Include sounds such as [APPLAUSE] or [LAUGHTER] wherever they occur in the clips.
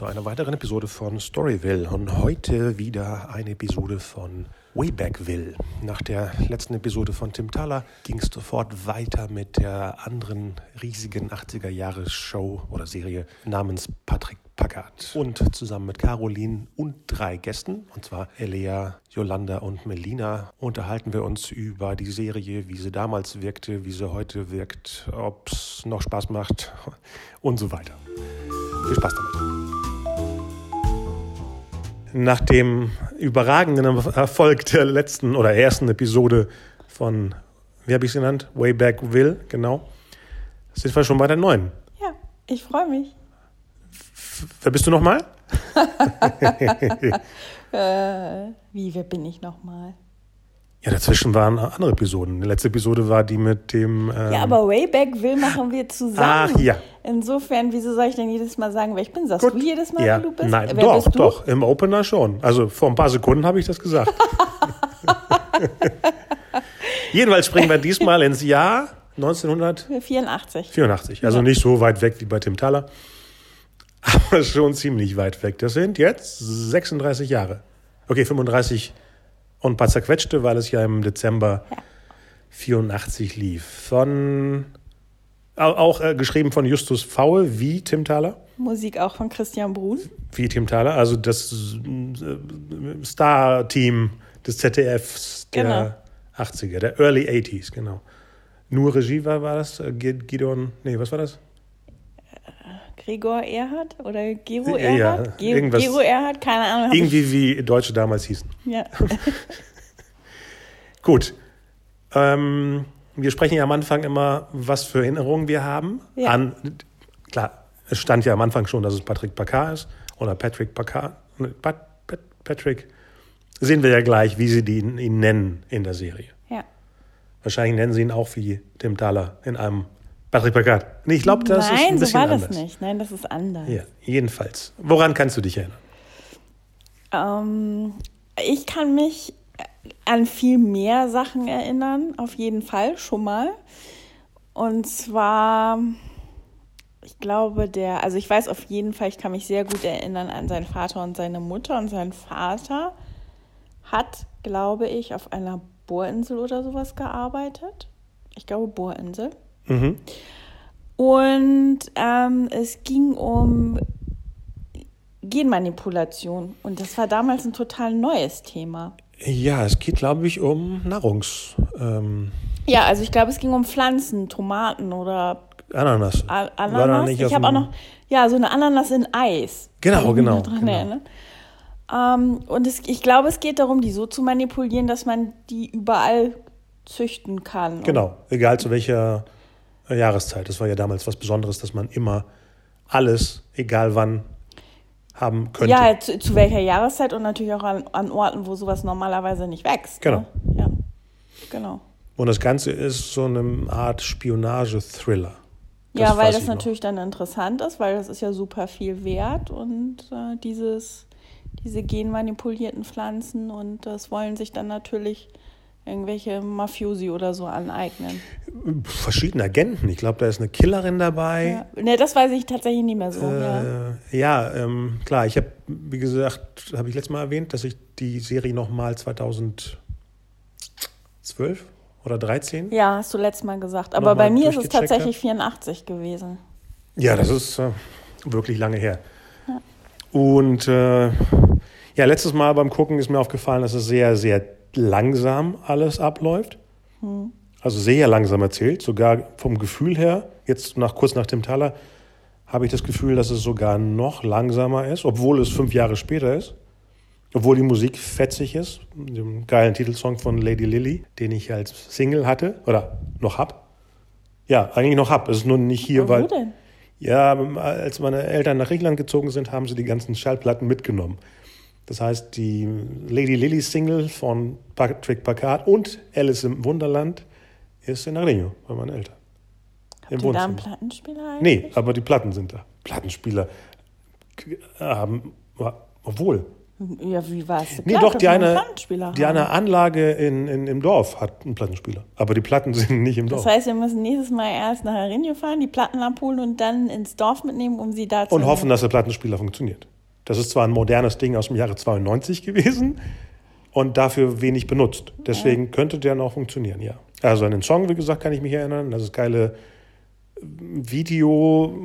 zu einer weiteren Episode von Storyville und heute wieder eine Episode von Waybackville. Nach der letzten Episode von Tim Thaler ging es sofort weiter mit der anderen riesigen 80er Jahre Show oder Serie namens Patrick Packard. Und zusammen mit Caroline und drei Gästen, und zwar Elea, Yolanda und Melina, unterhalten wir uns über die Serie, wie sie damals wirkte, wie sie heute wirkt, ob es noch Spaß macht [LAUGHS] und so weiter. Viel Spaß damit. Nach dem überragenden Erfolg der letzten oder ersten Episode von, wie habe ich es genannt? Way Back Will, genau, sind wir schon bei der neuen. Ja, ich freue mich. Wer bist du nochmal? [LAUGHS] äh, wie, wer bin ich nochmal? Ja, dazwischen waren andere Episoden. Die letzte Episode war die mit dem. Ähm ja, aber Wayback Will machen wir zusammen. Ach ja. Insofern, wieso soll ich denn jedes Mal sagen, wer ich bin? Sagst Gut. du jedes Mal, ja. wer du bist? Nein, wer doch, bist doch. Im Opener schon. Also vor ein paar Sekunden habe ich das gesagt. [LAUGHS] Jedenfalls springen wir diesmal ins Jahr 1984. 84. Also ja. nicht so weit weg wie bei Tim Thaler, aber schon ziemlich weit weg. Das sind jetzt 36 Jahre. Okay, 35 und ein paar zerquetschte, weil es ja im Dezember ja. 84 lief. Von auch äh, geschrieben von Justus Faul, wie Tim Thaler. Musik auch von Christian Brun. Wie Tim Thaler, also das äh, Star-Team des ZDFs der genau. 80er, der Early 80s, genau. Nur Regie war, war das? Äh, Gideon, nee, was war das? Gregor Erhard oder Gero Erhard? Ja, irgendwas, Gero Erhard, keine Ahnung. Irgendwie wie Deutsche damals hießen. Ja. [LAUGHS] Gut. Ähm, wir sprechen ja am Anfang immer, was für Erinnerungen wir haben. Ja. An, klar, es stand ja am Anfang schon, dass es Patrick Packard ist oder Patrick Packard. Pat, Pat, Patrick. Sehen wir ja gleich, wie sie ihn, ihn nennen in der Serie. Ja. Wahrscheinlich nennen sie ihn auch wie Tim Thaler in einem Patrick Packard. Nee, ich glaube, das Nein, ist ein bisschen so war anders. das nicht. Nein, das ist anders. Ja, jedenfalls. Woran kannst du dich erinnern? Ähm, ich kann mich an viel mehr Sachen erinnern, auf jeden Fall schon mal. Und zwar, ich glaube, der, also ich weiß auf jeden Fall, ich kann mich sehr gut erinnern an seinen Vater und seine Mutter. Und sein Vater hat, glaube ich, auf einer Bohrinsel oder sowas gearbeitet. Ich glaube, Bohrinsel. Mhm. Und ähm, es ging um Genmanipulation. Und das war damals ein total neues Thema. Ja, es geht, glaube ich, um Nahrungs. Ähm ja, also ich glaube, es ging um Pflanzen, Tomaten oder Ananas. A Ananas. ich habe auch noch, ja, so eine Ananas in Eis. Genau, genau. Genau. Ähm, und es, ich glaube, es geht darum, die so zu manipulieren, dass man die überall züchten kann. Genau, egal zu welcher Jahreszeit. Das war ja damals was Besonderes, dass man immer alles, egal wann, haben könnte. Ja, zu, zu welcher Jahreszeit und natürlich auch an, an, Orten, wo sowas normalerweise nicht wächst. Genau. Ne? Ja, genau. Und das Ganze ist so eine Art Spionage-Thriller. Ja, weil das natürlich dann interessant ist, weil das ist ja super viel wert und äh, dieses, diese genmanipulierten Pflanzen und das wollen sich dann natürlich irgendwelche Mafiosi oder so aneignen. Verschiedene Agenten. Ich glaube, da ist eine Killerin dabei. Ja. Ne, das weiß ich tatsächlich nicht mehr so. Äh, ja, ja ähm, klar. Ich habe, wie gesagt, habe ich letztes Mal erwähnt, dass ich die Serie nochmal 2012 oder 13. Ja, hast du letztes Mal gesagt. Aber bei mir ist es tatsächlich hab. 84 gewesen. Ja, das ist äh, wirklich lange her. Ja. Und äh, ja, letztes Mal beim Gucken ist mir aufgefallen, dass es sehr, sehr langsam alles abläuft. Hm. Also sehr langsam erzählt, sogar vom Gefühl her. Jetzt nach, kurz nach dem Thaler habe ich das Gefühl, dass es sogar noch langsamer ist, obwohl es fünf Jahre später ist. Obwohl die Musik fetzig ist, dem geilen Titelsong von Lady Lily, den ich als Single hatte oder noch hab. Ja, eigentlich noch hab. Es ist nur nicht hier, Aber weil. Wo denn? Ja, als meine Eltern nach Griechenland gezogen sind, haben sie die ganzen Schallplatten mitgenommen. Das heißt, die Lady Lily Single von Patrick Packard und Alice im Wunderland ist in Arreño bei meinen Eltern. Habt Im ihr da einen Plattenspieler eigentlich? Nee, aber die Platten sind da. Plattenspieler haben, obwohl, Ja, wie war es? Nee, doch, die eine, die eine Anlage in, in, im Dorf hat einen Plattenspieler. Aber die Platten [LAUGHS] sind nicht im Dorf. Das heißt, wir müssen nächstes Mal erst nach Arenio fahren, die Platten abholen und dann ins Dorf mitnehmen, um sie da zu. Und hoffen, dass der Plattenspieler funktioniert. Das ist zwar ein modernes Ding aus dem Jahre 92 gewesen und dafür wenig benutzt. Deswegen könnte der noch funktionieren, ja. Also an den Song, wie gesagt, kann ich mich erinnern. Das ist geile Video,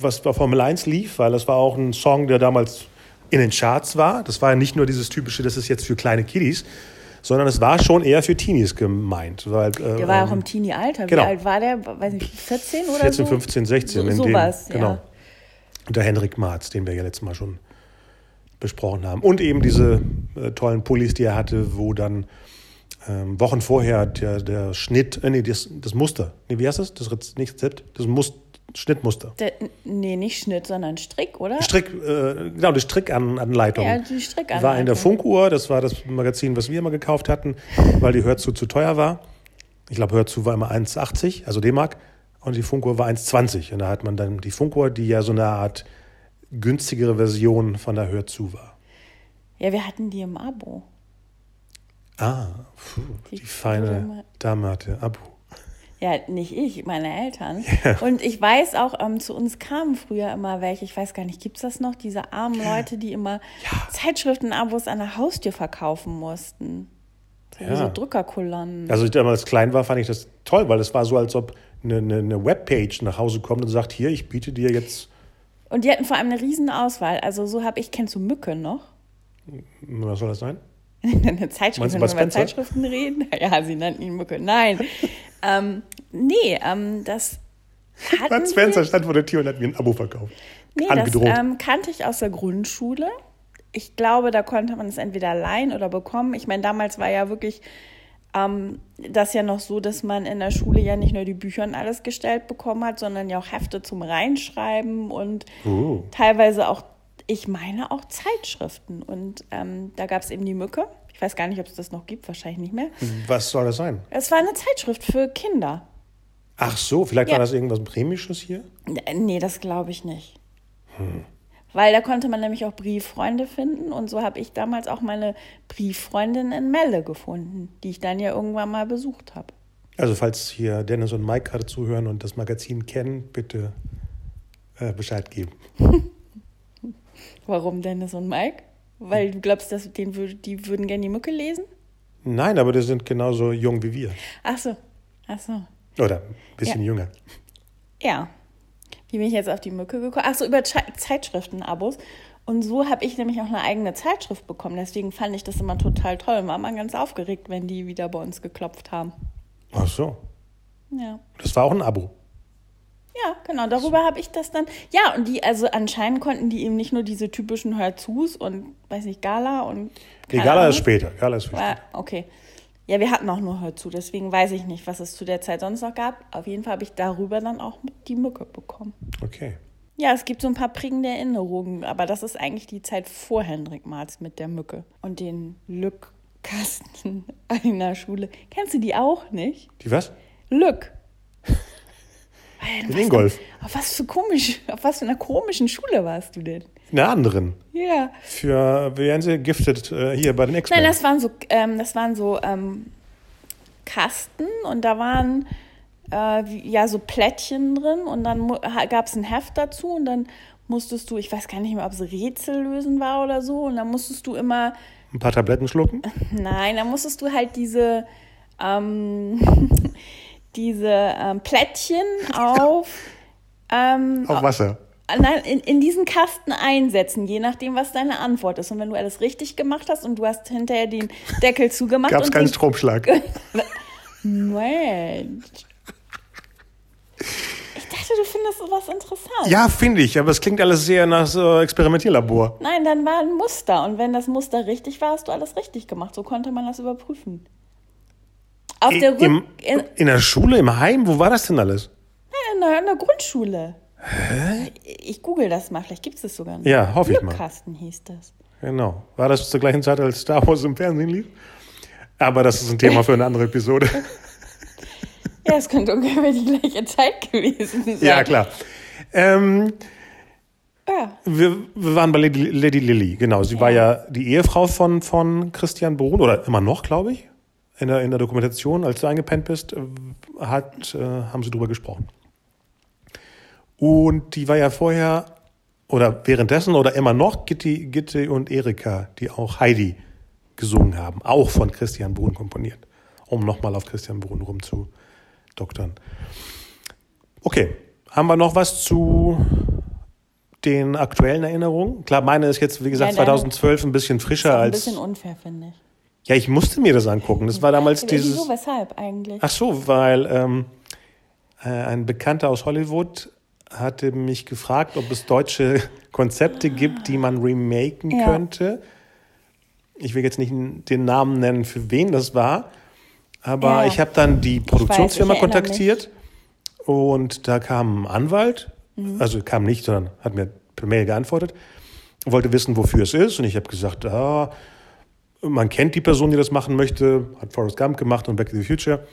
was bei Formel 1 lief, weil das war auch ein Song, der damals in den Charts war. Das war ja nicht nur dieses typische, das ist jetzt für kleine Kiddies, sondern es war schon eher für Teenies gemeint. Weil, äh, der war auch im Teenie-Alter. Wie genau. alt war der? Weiß nicht, 14 oder 14, so? 15, 16. So, in sowas, dem, genau. ja. Und der Henrik Marz, den wir ja letztes Mal schon besprochen haben. Und eben diese äh, tollen Pullis, die er hatte, wo dann ähm, Wochen vorher der, der Schnitt, äh, nee, das, das Muster, nee, wie heißt das? Das nicht Rezept, das Must, Schnittmuster. Der, nee, nicht Schnitt, sondern Strick, oder? Strick, äh, genau, die Strickanleitung. Ja, die Strickanleitung. War in der Funkuhr, das war das Magazin, was wir immer gekauft hatten, weil die Hörzu zu teuer war. Ich glaube, Hörzu war immer 1,80, also D-Mark, und die Funkuhr war 1,20. Und da hat man dann die Funkuhr, die ja so eine Art günstigere Version von der Hörzu war. Ja, wir hatten die im Abo. Ah, puh, die, die feine Dame hatte Abo. Ja, nicht ich, meine Eltern. [LAUGHS] Ja. Und ich weiß auch, ähm, zu uns kamen früher immer welche, ich weiß gar nicht, gibt es das noch, diese armen Leute, die immer ja. Zeitschriftenabos an der Haustür verkaufen mussten. So, ja. so Drückerkolonnen. Also ich damals klein war, fand ich das toll, weil es war so, als ob eine, eine, eine Webpage nach Hause kommt und sagt, hier, ich biete dir jetzt. Und die hatten vor allem eine riesen Auswahl. Also so habe ich, kennst du Mücke noch? Was soll das sein? [LAUGHS] eine Zeitschrift, wenn wir über Zeitschriften reden. [LAUGHS] Ja, sie nannten ihn Mucke. Nein. [LAUGHS] ähm, nee, ähm, das Bud Spencer stand vor der Tür und hat mir ein Abo verkauft. Nee, Angedroht. das ähm, kannte ich aus der Grundschule. Ich glaube, da konnte man es entweder leihen oder bekommen. Ich meine, damals war ja wirklich ähm, das ja noch so, dass man in der Schule ja nicht nur die Bücher und alles gestellt bekommen hat, sondern ja auch Hefte zum Reinschreiben und uh. teilweise auch ich meine auch Zeitschriften. Und ähm, da gab es eben die Mücke. Ich weiß gar nicht, ob es das noch gibt, wahrscheinlich nicht mehr. Was soll das sein? Es war eine Zeitschrift für Kinder. Ach so, vielleicht ja. war das irgendwas Prämisches hier? Nee, das glaube ich nicht. Hm. Weil da konnte man nämlich auch Brieffreunde finden und so habe ich damals auch meine Brieffreundin in Melle gefunden, die ich dann ja irgendwann mal besucht habe. Also falls hier Dennis und Mike gerade zuhören und das Magazin kennen, bitte äh, Bescheid geben. [LAUGHS] Warum Dennis und Mike? Weil du glaubst, dass den, die würden gerne die Mücke lesen? Nein, aber die sind genauso jung wie wir. Ach so, ach so. Oder ein bisschen ja. jünger. Ja. Wie bin ich jetzt auf die Mücke gekommen? Ach so, über Zeitschriften-Abos. Und so habe ich nämlich auch eine eigene Zeitschrift bekommen. Deswegen fand ich das immer total toll und war mal ganz aufgeregt, wenn die wieder bei uns geklopft haben. Ach so. Ja. Das war auch ein Abo. Ja, genau, darüber habe ich das dann. Ja, und die, also anscheinend konnten die eben nicht nur diese typischen Hörzus und, weiß nicht, Gala und. Die Gala ist später. Gala ist später. Okay. Ja, wir hatten auch nur Hörzu, deswegen weiß ich nicht, was es zu der Zeit sonst noch gab. Auf jeden Fall habe ich darüber dann auch die Mücke bekommen. Okay. Ja, es gibt so ein paar prägende Erinnerungen, aber das ist eigentlich die Zeit vor Hendrik Marz mit der Mücke und den Lückkasten [LAUGHS] in der Schule. Kennst du die auch nicht? Die was? Lück. [LAUGHS] In Ingolf. Auf was für komisch, auf was für einer komischen Schule warst du denn? In einer anderen. Ja. Für, wie werden sie giftet äh, hier bei den x Nein, das waren so, ähm, das waren so ähm, Kasten und da waren äh, ja so Plättchen drin und dann gab es ein Heft dazu und dann musstest du, ich weiß gar nicht mehr, ob es Rätsel lösen war oder so und dann musstest du immer ein paar Tabletten schlucken? [LAUGHS] Nein, dann musstest du halt diese ähm, [LAUGHS] diese ähm, Plättchen [LAUGHS] auf, ähm, auf Wasser. Nein, in, in diesen Kasten einsetzen, je nachdem, was deine Antwort ist. Und wenn du alles richtig gemacht hast und du hast hinterher den Deckel zugemacht. Gab es keinen Stromschlag. Mensch. Ich dachte, du findest sowas interessant. Ja, finde ich, aber es klingt alles sehr nach so Experimentierlabor. Nein, dann war ein Muster. Und wenn das Muster richtig war, hast du alles richtig gemacht. So konnte man das überprüfen. Auf der Im, in, in der Schule, im Heim? Wo war das denn alles? In der, in der Grundschule. Hä? Ich google das mal, vielleicht gibt es das sogar noch. Ja, hoffe ich mal. Kasten hieß das. Genau. War das zur gleichen Zeit, als Star Wars im Fernsehen lief? Aber das ist ein Thema für eine andere Episode. [LAUGHS] ja, es könnte ungefähr die gleiche Zeit gewesen sein. Ja, klar. Ähm, Ja. Wir, wir waren bei Lady, Lady Lily, genau. Sie Ja. war ja die Ehefrau von, von Christian Brun, oder immer noch, glaube ich. In der, in der Dokumentation, als du eingepennt bist, äh, hat, äh, haben sie drüber gesprochen. Und die war ja vorher, oder währenddessen, oder immer noch, Gitti, Gitte und Erika, die auch Heidi gesungen haben, auch von Christian Brun komponiert, um nochmal auf Christian Brun rumzudoktern. Okay, haben wir noch was zu den aktuellen Erinnerungen? Klar, meine ist jetzt, wie gesagt, Ja, deine- 2012 ein bisschen frischer Ist auch ein als. bisschen unfair, finde ich. Ja, ich musste mir das angucken. Das war damals dieses. Wieso, weshalb eigentlich? Ach so, weil ähm, äh, ein Bekannter aus Hollywood hatte mich gefragt, ob es deutsche Konzepte gibt, die man remaken Ja. könnte. Ich will jetzt nicht den Namen nennen, für wen das war, aber Ja. ich habe dann die Produktionsfirma erinnere kontaktiert und da kam ein Anwalt, also kam nicht, sondern hat mir per Mail geantwortet, wollte wissen, wofür es ist und ich habe gesagt, ah, man kennt die Person, die das machen möchte, hat Forrest Gump gemacht und Back to the Future.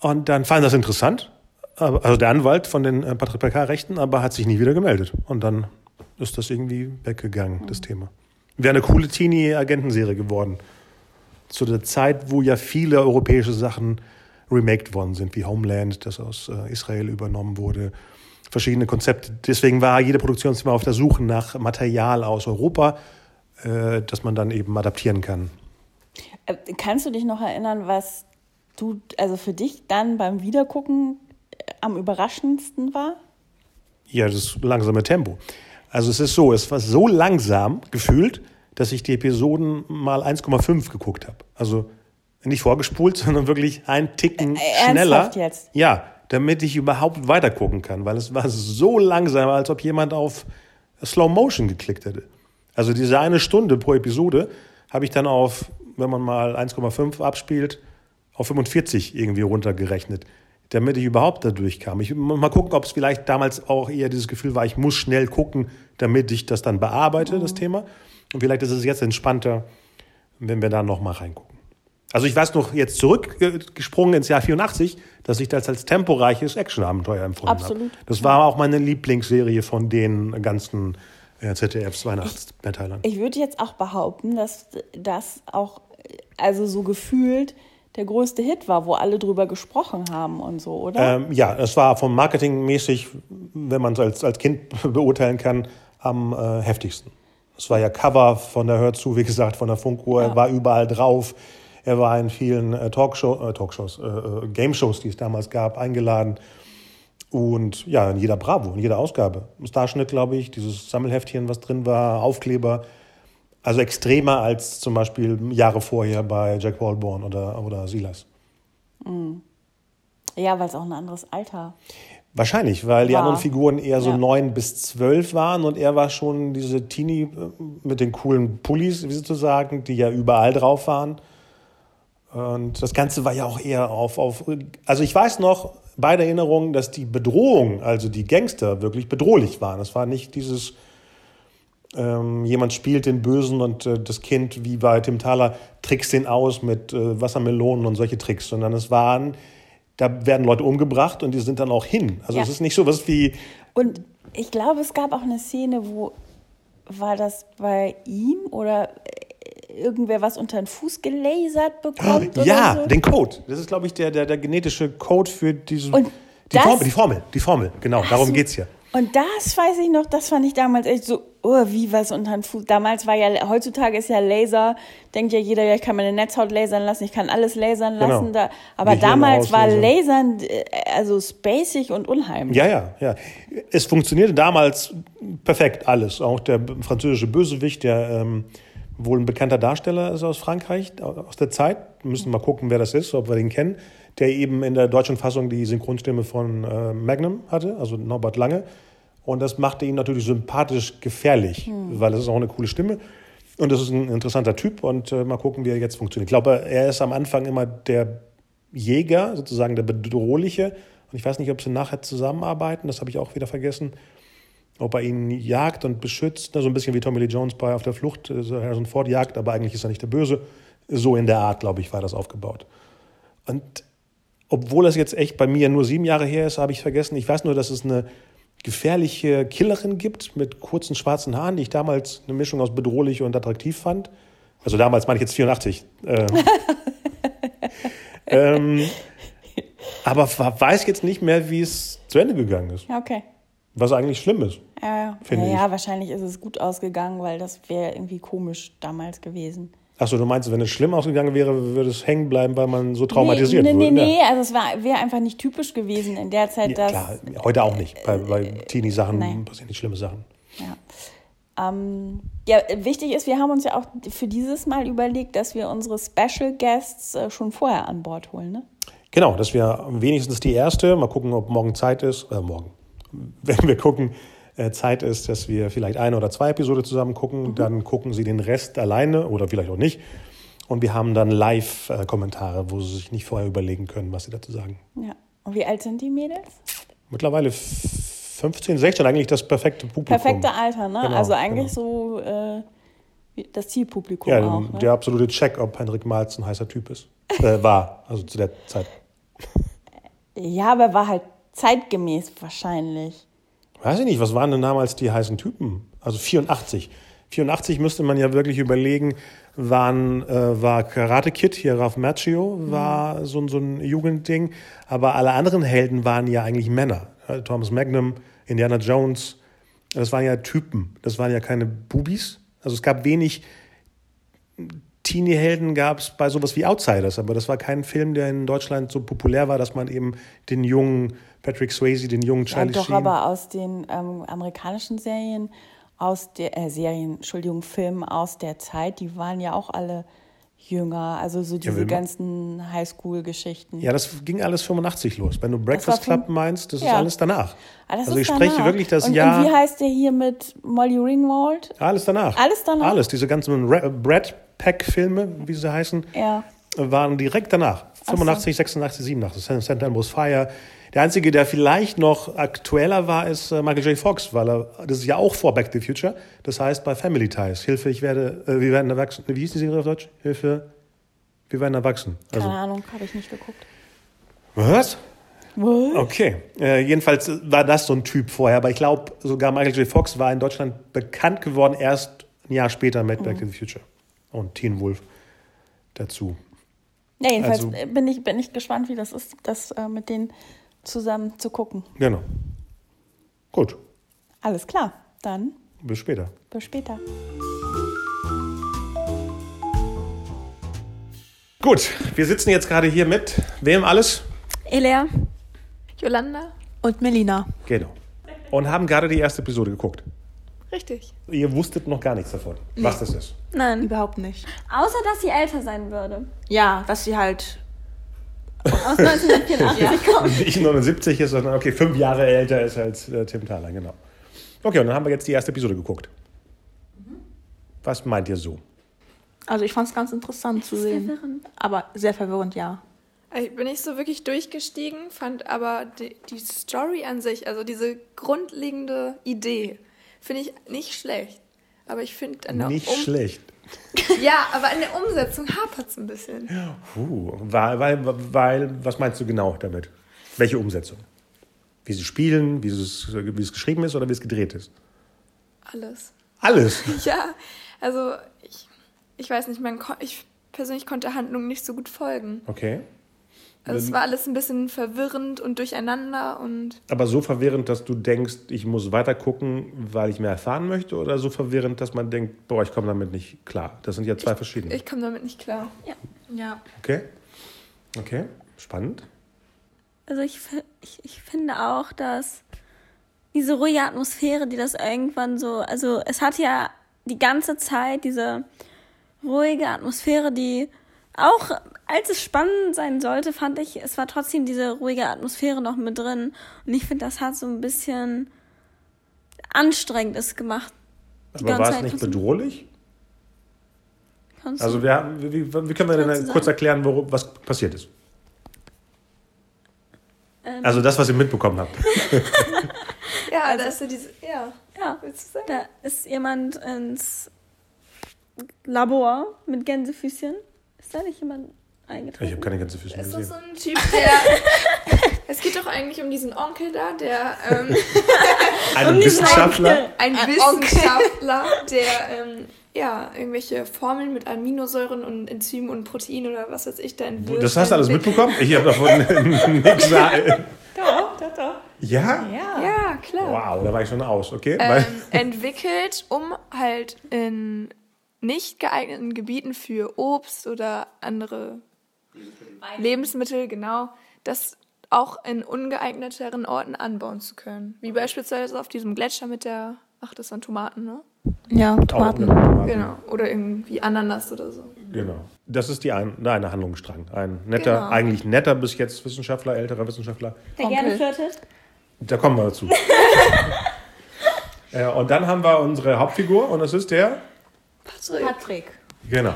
Und dann fand das interessant, also der Anwalt von den äh, Patrick Becker-Rechten, aber hat sich nie wieder gemeldet. Und dann ist das irgendwie weggegangen, das Thema. Wäre eine coole Teenie-Agentenserie geworden. Zu der Zeit, wo ja viele europäische Sachen remaked worden sind, wie Homeland, das aus äh, Israel übernommen wurde, verschiedene Konzepte. Deswegen war jede Produktionsfirma auf der Suche nach Material aus Europa, äh, das man dann eben adaptieren kann. Äh, Kannst du dich noch erinnern, was du, also für dich dann beim Wiedergucken am überraschendsten war? Ja, das langsame Tempo. Also es ist so, es war so langsam gefühlt, dass ich die Episoden mal 1,5 geguckt habe. Also nicht vorgespult, [LAUGHS] sondern wirklich ein Ticken Äh, schneller. jetzt? Ja, damit ich überhaupt weiter gucken kann, weil es war so langsam, als ob jemand auf Slow Motion geklickt hätte. Also diese eine Stunde pro Episode habe ich dann auf, wenn man mal 1,5 abspielt, auf 45 irgendwie runtergerechnet, damit ich überhaupt da durchkam. Ich mal gucken, ob es vielleicht damals auch eher dieses Gefühl war, ich muss schnell gucken, damit ich das dann bearbeite, das Thema. Und vielleicht ist es jetzt entspannter, wenn wir da noch mal reingucken. Also ich weiß noch jetzt zurückgesprungen ins Jahr 84, dass ich das als temporeiches Actionabenteuer empfunden Absolut. habe. Das war auch meine Lieblingsserie von den ganzen äh, ZDFs Weihnachtsmehrteilern. Ich würde jetzt auch behaupten, dass das auch, äh, also so gefühlt, der größte Hit war, wo alle drüber gesprochen haben und so, oder? Ähm, ja, es war vom Marketing mäßig, wenn man es als, als Kind [LAUGHS] beurteilen kann, am äh, heftigsten. Es war ja Cover von der Hör zu, wie gesagt, von der Funkuhr. Er war überall drauf. Er war in vielen äh, Talkshow, äh, Talkshows, äh, äh, Game-Shows, die es damals gab, eingeladen. Und ja, in jeder Bravo, in jeder Ausgabe. Starschnitt, glaube ich, dieses Sammelheftchen, was drin war, Aufkleber. Also extremer als zum Beispiel Jahre vorher bei Jack Wallborn oder, oder Silas. ja, weil es auch ein anderes Alter. Wahrscheinlich, weil die War. anderen Figuren eher so Ja. neun bis zwölf waren und er war schon diese Teenie äh, mit den coolen Pullis, wie sozusagen, die ja überall drauf waren. Und das Ganze war ja auch eher auf, auf also ich weiß noch bei der Erinnerung, dass die Bedrohung, also die Gangster, wirklich bedrohlich waren. Es war nicht dieses, ähm, jemand spielt den Bösen und äh, das Kind, wie bei Tim Thaler, trickst den aus mit äh, Wassermelonen und solche Tricks, sondern es waren, da werden Leute umgebracht und die sind dann auch hin. Also Ja. es ist nicht so was wie, Und ich glaube, es gab auch eine Szene, wo war das bei ihm oder äh, irgendwer was unter den Fuß gelasert bekommt ja, oder so? den Code. Das ist, glaube ich, der, der, der genetische Code für diesen, die, Formel, die Formel, die Formel, genau, darum so. geht's ja. Und das weiß ich noch, das fand ich damals echt so, oh, wie was unter den Fuß. Damals war ja, heutzutage ist ja Laser, denkt ja jeder, ja, ich kann meine Netzhaut lasern lassen, ich kann alles lasern Genau. lassen. Da, aber Gehirn damals war. Lasern äh, also spacig und unheimlich. Ja, ja, ja. Es funktionierte damals perfekt alles. Auch der französische Bösewicht, der ähm, wohl ein bekannter Darsteller ist aus Frankreich, aus der Zeit. Wir müssen mal gucken, wer das ist, ob wir den kennen. Der eben in der deutschen Fassung die Synchronstimme von äh, Magnum hatte, also Norbert Lange. Und das machte ihn natürlich sympathisch gefährlich, weil das ist auch eine coole Stimme. Und das ist ein interessanter Typ und äh, mal gucken, wie er jetzt funktioniert. Ich glaube, er ist am Anfang immer der Jäger, sozusagen der Bedrohliche. Und ich weiß nicht, ob sie nachher zusammenarbeiten, das habe ich auch wieder vergessen. Ob er ihn jagt und beschützt, ne, so ein bisschen wie Tommy Lee Jones bei Auf der Flucht, äh, so Harrison Ford jagt, aber eigentlich ist er nicht der Böse. So in der Art, glaube ich, war das aufgebaut. Und obwohl das jetzt echt bei mir nur sieben Jahre her ist, habe ich vergessen. Ich weiß nur, dass es eine gefährliche Killerin gibt mit kurzen schwarzen Haaren, die ich damals eine Mischung aus bedrohlich und attraktiv fand. Also damals meine ich jetzt 84. Äh, [LAUGHS] ähm, aber weiß jetzt nicht mehr, wie es zu Ende gegangen ist. Okay. Was eigentlich schlimm ist. Ja, ja. ja wahrscheinlich ist es gut ausgegangen, weil das wäre irgendwie komisch damals gewesen. Achso, du meinst, wenn es schlimm ausgegangen wäre, würde es hängen bleiben, weil man so traumatisiert nee, nee, wurde? Nee, nee, also es wäre einfach nicht typisch gewesen in der Zeit, ja, dass... Klar, heute auch nicht. Bei, bei Teenie-Sachen passieren nicht schlimme Sachen. Ja. Ähm, ja, wichtig ist, wir haben uns ja auch für dieses Mal überlegt, dass wir unsere Special Guests äh, schon vorher an Bord holen, ne? Genau, dass wir wenigstens die erste, mal gucken, ob morgen Zeit ist, äh, morgen, [LAUGHS] wenn wir gucken, äh, Zeit ist, dass wir vielleicht eine oder zwei Episoden zusammen gucken. Mhm. Dann gucken sie den Rest alleine oder vielleicht auch nicht. Und wir haben dann Live-Kommentare, wo sie sich nicht vorher überlegen können, was sie dazu sagen. Ja. Und wie alt sind die Mädels? Mittlerweile 15, 16, eigentlich das perfekte Publikum. Perfekte Alter, ne? Genau, also eigentlich genau. so äh, das Zielpublikum ja, auch. Ne? Der absolute Check, ob Henrik Malz ein heißer Typ ist. Äh, [LAUGHS] war, also zu der Zeit. Ja, aber war halt zeitgemäß wahrscheinlich. Weiß ich nicht, was waren denn damals die heißen Typen? Also 84. 84 müsste man ja wirklich überlegen, waren, äh, war Karate Kid, hier Ralph Macchio, war mhm. so, so ein Jugendding. Aber alle anderen Helden waren ja eigentlich Männer. Thomas Magnum, Indiana Jones, das waren ja Typen. Das waren ja keine Bubis. Also es gab wenig Teenie-Helden gab es bei sowas wie Outsiders, aber das war kein Film, der in Deutschland so populär war, dass man eben den jungen Patrick Swayze, den jungen Charlie ja, doch, Sheen... aber aus den ähm, amerikanischen Serien, aus der äh, Serien, Entschuldigung, Filmen aus der Zeit, die waren ja auch alle jünger, also so diese ja, ganzen Highschool-Geschichten. Ja, das ging alles 85 los. Wenn du Breakfast Club meinst, das ja. ist alles danach. Ah, also ich spreche danach. wirklich das und, Jahr. Und wie heißt der hier mit Molly Ringwald? Alles danach. Alles danach. Alles, diese ganzen Brad Pack-Filme, wie sie heißen, ja. waren direkt danach. 85, so. 86, 87. St. Elmo's Fire. Der einzige, der vielleicht noch aktueller war, ist äh, Michael J. Fox, weil er, das ist ja auch vor Back to the Future. Das heißt bei Family Ties. Hilfe, ich werde, äh, wir werden erwachsen. Wie hieß die Serie auf Deutsch? Hilfe, wir werden erwachsen. Also, Keine Ahnung, habe ich nicht geguckt. Was? Was? Okay. Äh, jedenfalls war das so ein Typ vorher, aber ich glaube, sogar Michael J. Fox war in Deutschland bekannt geworden erst ein Jahr später mit mhm. Back to the Future. Und Teen Wolf dazu. Ja, jedenfalls also, bin, ich, bin ich gespannt, wie das ist, das äh, mit denen zusammen zu gucken. Genau. Gut. Alles klar. Dann. Bis später. Bis später. Gut, wir sitzen jetzt gerade hier mit wem alles? Elea, Yolanda und Melina. Genau. Und haben gerade die erste Episode geguckt. Richtig. Ihr wusstet noch gar nichts davon, nee. was das ist. Nein, überhaupt nicht. Außer, dass sie älter sein würde. Ja, dass sie halt aus 1984 ja. kommt. Nicht 79 ist, sondern okay, fünf Jahre älter ist als äh, Tim Thaler, genau. Okay, und dann haben wir jetzt die erste Episode geguckt. Mhm. Was meint ihr so? Also ich fand es ganz interessant zu sehen. Verwirrend. Aber sehr verwirrend, ja. Ich bin nicht so wirklich durchgestiegen, fand aber die, die Story an sich, also diese grundlegende Idee, finde ich nicht schlecht. Aber ich finde Nicht um schlecht. [LAUGHS] ja, aber in der Umsetzung hapert es ein bisschen. Uh, weil, weil, weil, was meinst du genau damit? Welche Umsetzung? Wie sie spielen, wie es, wie es geschrieben ist oder wie es gedreht ist? Alles. Alles? [LAUGHS] ja, also ich, ich weiß nicht, man, ich persönlich konnte der Handlung nicht so gut folgen. Okay. Also es war alles ein bisschen verwirrend und durcheinander und. Aber so verwirrend, dass du denkst, ich muss weiter gucken, weil ich mehr erfahren möchte, oder so verwirrend, dass man denkt, boah, ich komme damit nicht klar. Das sind ja zwei ich, verschiedene. Ich komme damit nicht klar. Ja. ja. Okay. Okay. Spannend. Also ich, ich, ich finde auch, dass diese ruhige Atmosphäre, die das irgendwann so, also es hat ja die ganze Zeit diese ruhige Atmosphäre, die auch als es spannend sein sollte, fand ich, es war trotzdem diese ruhige Atmosphäre noch mit drin. Und ich finde, das hat so ein bisschen anstrengend ist gemacht. Aber war es nicht bedrohlich? also wir haben, wie, wie können wir denn kurz erklären, worum, was passiert ist? Ähm, also das, was ihr mitbekommen habt. [LAUGHS] ja, also, da ist ja diese, ja. Ja, da ist jemand ins Labor mit Gänsefüßchen. Ist da nicht jemand eingetreten? Ich habe keine Gänsefüßchen gesehen. Ist so ein Typ, [LAUGHS] der... [LAUGHS] Es geht doch eigentlich um diesen Onkel da, der ähm, [LAUGHS] Ein Wissenschaftler. ein Wissenschaftler, der ähm, ja irgendwelche Formeln mit Aminosäuren und Enzymen und Proteinen oder was weiß ich da entwirft. Das hast du alles mitbekommen? Ich habe davon nichts. Doch, doch, doch. Ja? Ja. Ja, klar. Wow, da war ich schon aus, okay? ähm, entwickelt, um halt in nicht geeigneten Gebieten für Obst oder andere Lebensmittel, genau, das auch in ungeeigneteren Orten anbauen zu können. Wie beispielsweise auf diesem Gletscher mit der, ach, das waren Tomaten, ne? Ja, Tomaten. Tomaten. Genau. Oder irgendwie Ananas oder so. Genau. Das ist die ein, eine Handlungsstrang. Ein netter, Genau. eigentlich netter bis jetzt Wissenschaftler, älterer Wissenschaftler. Der Onkel. gerne flirtet. Da kommen wir dazu. [LAUGHS] äh, und dann haben wir unsere Hauptfigur und das ist der. Patrick. Genau.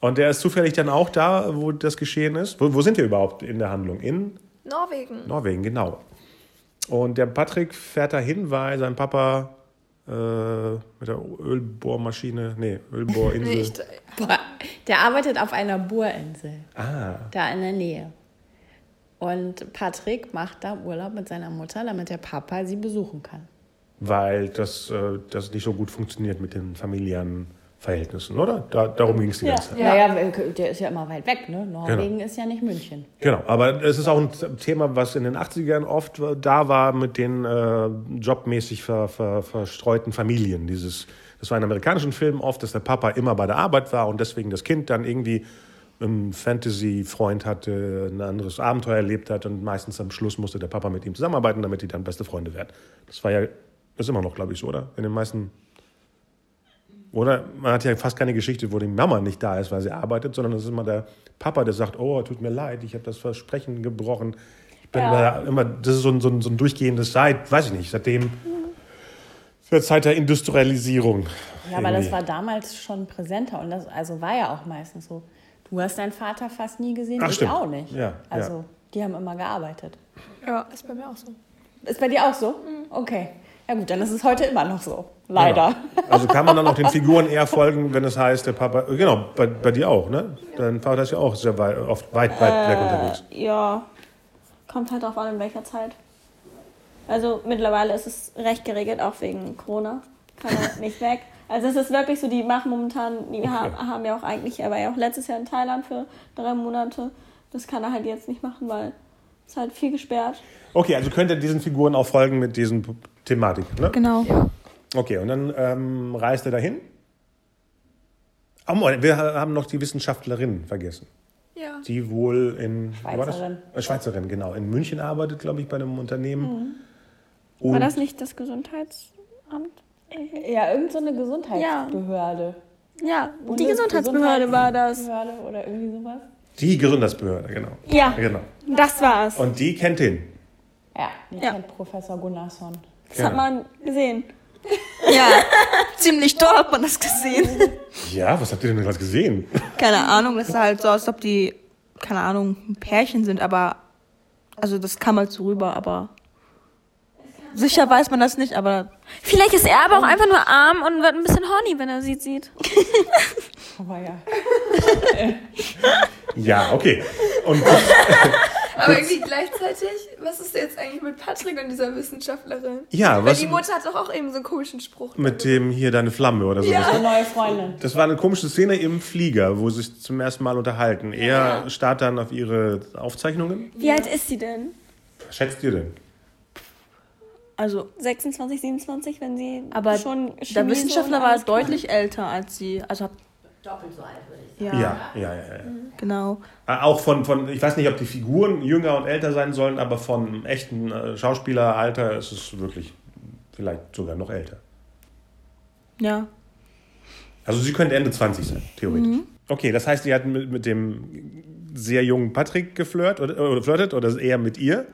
Und der ist zufällig dann auch da, wo das geschehen ist. Wo, wo sind wir überhaupt in der Handlung? In Norwegen. Norwegen, genau. Und der Patrick fährt dahin, weil sein Papa äh, mit der Ölbohrmaschine, nee, Ölbohrinsel. [LAUGHS] Nee, ich, der arbeitet auf einer Bohrinsel, ah, da in der Nähe. Und Patrick macht da Urlaub mit seiner Mutter, damit der Papa sie besuchen kann. weil das, äh, das nicht so gut funktioniert mit den familiären Verhältnissen, oder? Da, darum ging es die ganze Zeit. Ja. Naja, der ist ja immer weit weg, ne? Norwegen ist ja nicht München. Genau, aber es ist auch ein Thema, was in den 80ern oft da war mit den äh, jobmäßig ver, ver, verstreuten Familien. Dieses, das war in amerikanischen Filmen oft, dass der Papa immer bei der Arbeit war und deswegen das Kind dann irgendwie einen Fantasy-Freund hatte, ein anderes Abenteuer erlebt hat und meistens am Schluss musste der Papa mit ihm zusammenarbeiten, damit die dann beste Freunde werden. Das war ja, ist immer noch, glaube ich, so, oder? In den meisten oder man hat ja fast keine Geschichte, wo die Mama nicht da ist, weil sie arbeitet, sondern es ist immer der Papa, der sagt, oh, tut mir leid, ich habe das Versprechen gebrochen. Ich bin da immer, das ist so ein, so ein, so ein durchgehendes Seit, weiß ich nicht, seitdem zur Zeit der Industrialisierung. Ja, aber das irgendwie. war damals schon präsenter und das also war ja auch meistens so. Du hast deinen Vater fast nie gesehen, Ach, ich stimmt. auch nicht. Ja, also ja. die haben immer gearbeitet. ja, ist bei mir auch so. Ist bei dir auch so? Okay. Ja gut, dann ist es heute immer noch so. Leider. Also kann man dann auch den [LAUGHS] Figuren eher folgen, wenn es heißt, der Papa, genau, bei, bei dir auch, ne? Dein Vater ist ja auch sehr weit, oft weit, weit weg unterwegs. Ja, kommt halt drauf an, in welcher Zeit. Also mittlerweile ist es recht geregelt, auch wegen Corona. Kann er nicht weg. Also es ist wirklich so, die machen momentan, die ha haben ja auch eigentlich, er war ja auch letztes Jahr in Thailand für drei Monate. Das kann er halt jetzt nicht machen, weil es halt viel gesperrt. Okay, also könnt ihr diesen Figuren auch folgen mit diesen Thematiken, ne? Genau. Okay, und dann ähm, reist er dahin. Oh, Moment, wir haben noch die Wissenschaftlerin vergessen. Ja. Die wohl in wo war das? Schweizerin. Äh, Schweizerin, genau. In München arbeitet, glaube ich, bei einem Unternehmen. Und War das nicht das Gesundheitsamt? Ja, irgendeine so eine Gesundheitsbehörde. Ja, die Bundes- Gesundheitsbehörde war das. Gesundheitsbehörde oder irgendwie sowas. die Gesundheitsbehörde, genau. Ja, genau. das war's. Und die kennt ihn. Ja, die Ja. kennt Professor Gunnarsson. Das Genau. hat man gesehen. Ja, ziemlich toll hat man das gesehen. Ja, was habt ihr denn gerade gesehen? Keine Ahnung, das sah halt so aus, als ob die, keine Ahnung, ein Pärchen sind, aber, also das kam halt so rüber, aber sicher weiß man das nicht, aber Vielleicht ist er aber auch einfach nur arm und wird ein bisschen horny, wenn er sie sieht. Aber ja. Ja, okay. Und [LAUGHS] Aber irgendwie gleichzeitig, was ist jetzt eigentlich mit Patrick und dieser Wissenschaftlerin? ja, Weil was die Mutter hat doch auch eben so einen komischen Spruch. mit dem hier deine Flamme oder so. Eine neue Freundin. Das war eine komische Szene im Flieger, wo sie sich zum ersten Mal unterhalten. Er starrt dann auf ihre Aufzeichnungen. Wie alt ist sie denn? Was schätzt ihr denn? also 26, 27, wenn sie Aber schon der Chemie Wissenschaftler so war deutlich älter als sie. Also Doppelt so alt würde ich ja, Ja, ja, ja. ja. genau. Äh, Auch von, von, ich weiß nicht, ob die Figuren jünger und älter sein sollen, aber von echten äh, Schauspieleralter ist es wirklich vielleicht sogar noch älter. Ja. Also sie könnte Ende 20 sein, theoretisch. Okay, das heißt, sie hat mit, mit dem sehr jungen Patrick geflirt oder, oder flirtet oder eher mit ihr.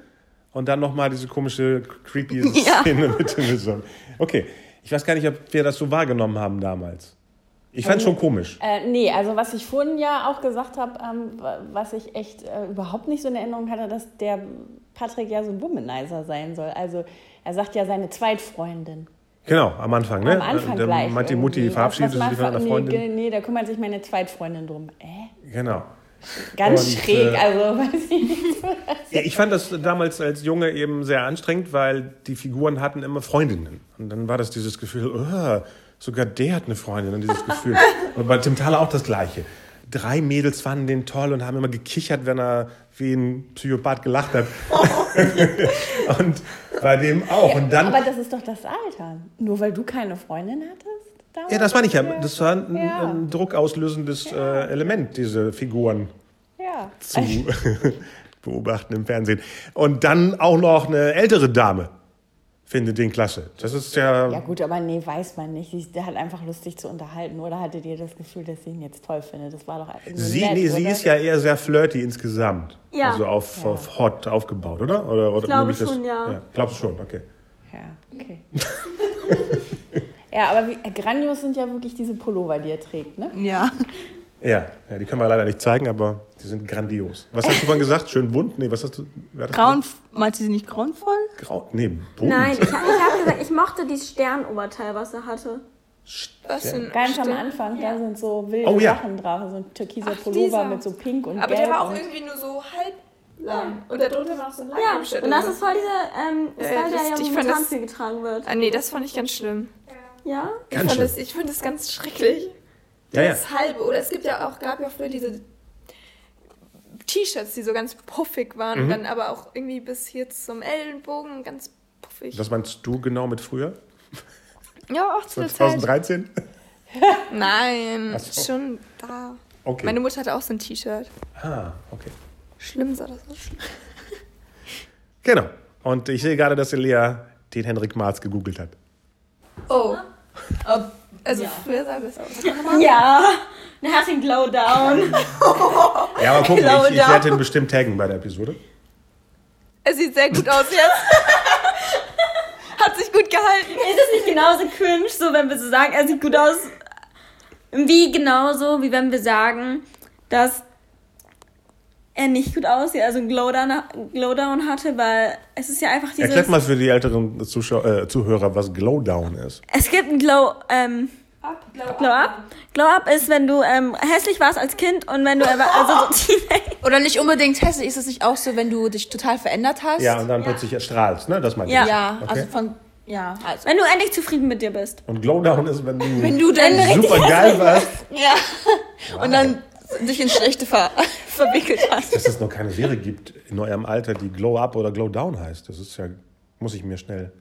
Und dann nochmal diese komische, creepy [LAUGHS] Szene mit dem Song. Okay, ich weiß gar nicht, ob wir das so wahrgenommen haben damals. Ich fand es schon komisch. Äh, nee, also was ich vorhin ja auch gesagt habe, ähm, was ich echt äh, überhaupt nicht so in Erinnerung hatte, dass der Patrick ja so ein Womanizer sein soll. Also er sagt ja seine Zweitfreundin. Genau, am Anfang, ne? Am Anfang da gleich. meint die Mutti verabschiedet sich von einer nee, Freundin. ge- Nee, da kümmert sich meine Zweitfreundin drum. Äh? Genau. Ganz Und, schräg, äh, also [LAUGHS] weiß ich nicht. Ja, ich fand das damals als Junge eben sehr anstrengend, weil die Figuren hatten immer Freundinnen. Und dann war das dieses Gefühl, oh, sogar der hat eine Freundin, und dieses Gefühl. [LAUGHS] Und bei Tim Thaler auch das Gleiche. Drei Mädels fanden den toll und haben immer gekichert, wenn er wie ein Psychopath gelacht hat. [LAUGHS] und bei dem auch. Und dann, Aber das ist doch das Alter. Nur weil du keine Freundin hattest? damals? ja, das meine ich ja. Das war ein, Ja. ein druckauslösendes äh, Element, diese Figuren Ja. zu [LAUGHS] beobachten im Fernsehen. Und dann auch noch eine ältere Dame findet den klasse. Das ist ja, Ja gut, aber nee, weiß man nicht. Sie- Der hat einfach lustig zu unterhalten. Oder hattet ihr das Gefühl, dass sie ihn jetzt toll findet? Das war doch sie, nett, nee, sie oder? ist ja eher sehr flirty insgesamt. Ja. Also auf, auf hot aufgebaut, oder? oder, oder glaube nehme ich das- schon, ja. ja. Glaubst du schon, okay. Ja, okay. [LAUGHS] ja, aber wie, grandios sind ja wirklich diese Pullover, die er trägt, ne? Ja. Ja, ja, die können wir leider nicht zeigen, aber die sind grandios. Was hast du vorhin gesagt? Schön bunt? Nee, was hast du? das Grauen, meint sie nicht grauenvoll? gesagt? Grau, nee, bunt. Nein, ich, hab- ich habe gesagt, ich mochte dieses Sternoberteil, was er hatte. Was für ein Ganz am Stimmt. Anfang, da sind so wilde Oh ja. Sachen drauf. So ein türkiser Ach, Pullover dieser. mit so pink und Aber gelb. der war auch und irgendwie nur so halb lang. Und darunter war auch so ein Ja, Leinenschnitt und das oder ist voll dieser ähm, Ja, Style, der das- ja ich fand momentan das- viel getragen wird. Ah nee, das fand ich ganz schlimm. Ja? Ich Ganz fand, schlimm. das, ich fand das ganz schrecklich. Ja, ja. Das halbe. Oder es gibt ja auch, gab ja früher diese T-Shirts, die so ganz puffig waren. Mhm. Und dann aber auch irgendwie bis hier zum Ellenbogen ganz puffig. Was meinst du genau mit früher? ja, auch zu der Zeit. 2013? [LAUGHS] Nein, so. schon da. Okay. Meine Mutter hatte auch so ein T-Shirt. ah, okay. Schlimm sah das aus. Genau. Und ich sehe gerade, dass Lea den Henrik Marz gegoogelt hat. Oh. Also früher sah das aus. Ja, der hat den Glow Down. [LAUGHS] Ja, aber gucken, Genau, ich, ich ja. werde ihn bestimmt taggen bei der Episode. Es sieht sehr gut aus jetzt. [LAUGHS] Hat sich gut gehalten. Ist es nicht genauso cringe, so wenn wir so sagen, er sieht gut aus? Wie genauso, wie wenn wir sagen, dass er nicht gut aussieht, also einen Glowdown, Glowdown hatte, weil es ist ja einfach dieses... Erklärt mal für die älteren Zuschau äh, Zuhörer, was Glowdown ist. Es gibt ein Glow, ähm, Glow Up. Glow Up ist, wenn du ähm, hässlich warst als Kind und wenn du also so. [LAUGHS] Oder nicht unbedingt hässlich. Ist es nicht auch so, wenn du dich total verändert hast? Ja, und dann plötzlich erstrahlst, ne? Das meinst Ja. du? Ja, Okay. also von. Ja, also. Wenn du endlich zufrieden mit dir bist. Und Glowdown ist, wenn du, Wenn du dann super geil warst. Ja. [LAUGHS] Und dann dich in Schlechte ver [LAUGHS] verwickelt hast. Dass es noch keine Serie gibt in eurem Alter, die Glow Up oder Glow Down heißt. Das ist ja, muss ich mir schnell.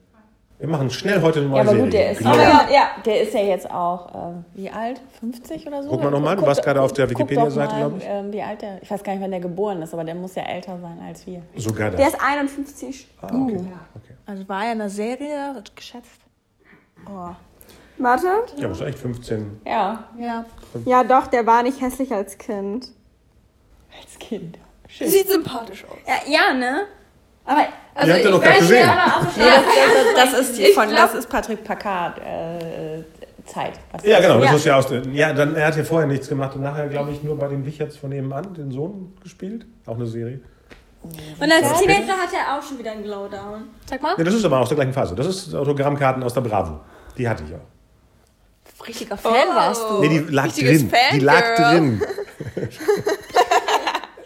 Wir machen schnell heute eine neue Ja, aber Serie. gut, der ist, Glow ja, ja, der ist ja jetzt auch, äh, wie alt? 50 oder so? Guck mal noch mal, du warst gerade auf der Wikipedia-Seite, doch mal, glaub ich. ähm, wie alt der, ich weiß gar nicht, wann der geboren ist, aber der muss ja älter sein als wir. Sogar das. Der ist 51. ah, okay. okay. Also war er in der Serie wird geschätzt. Oh. Warte. Ja, das ist echt 15. Ja, Ja. Ja, doch, der war nicht hässlich als Kind. als Kind. Sieht sympathisch aus. Ja, ja ne? Aber Also Ihr habt ja noch weiß gesehen. Nee, das, das, das, ist die von, glaub- das ist Patrick Packard äh, Zeit. Was Ja, genau, das Ja. ist ja aus Ja, dann, er hat ja vorher nichts gemacht und nachher, glaube ich, nur bei den Wicherts von nebenan, den Sohn, gespielt. Auch eine Serie. Und als Teenager hat er auch schon wieder einen Glowdown. Sag mal. Ja, das ist aber aus der gleichen Phase. Das ist Autogrammkarten aus der Bravo. Die hatte ich auch. Richtiger Fan warst du. Nee, die lag richtiges drin. Die lag Fangirl. drin. [LAUGHS]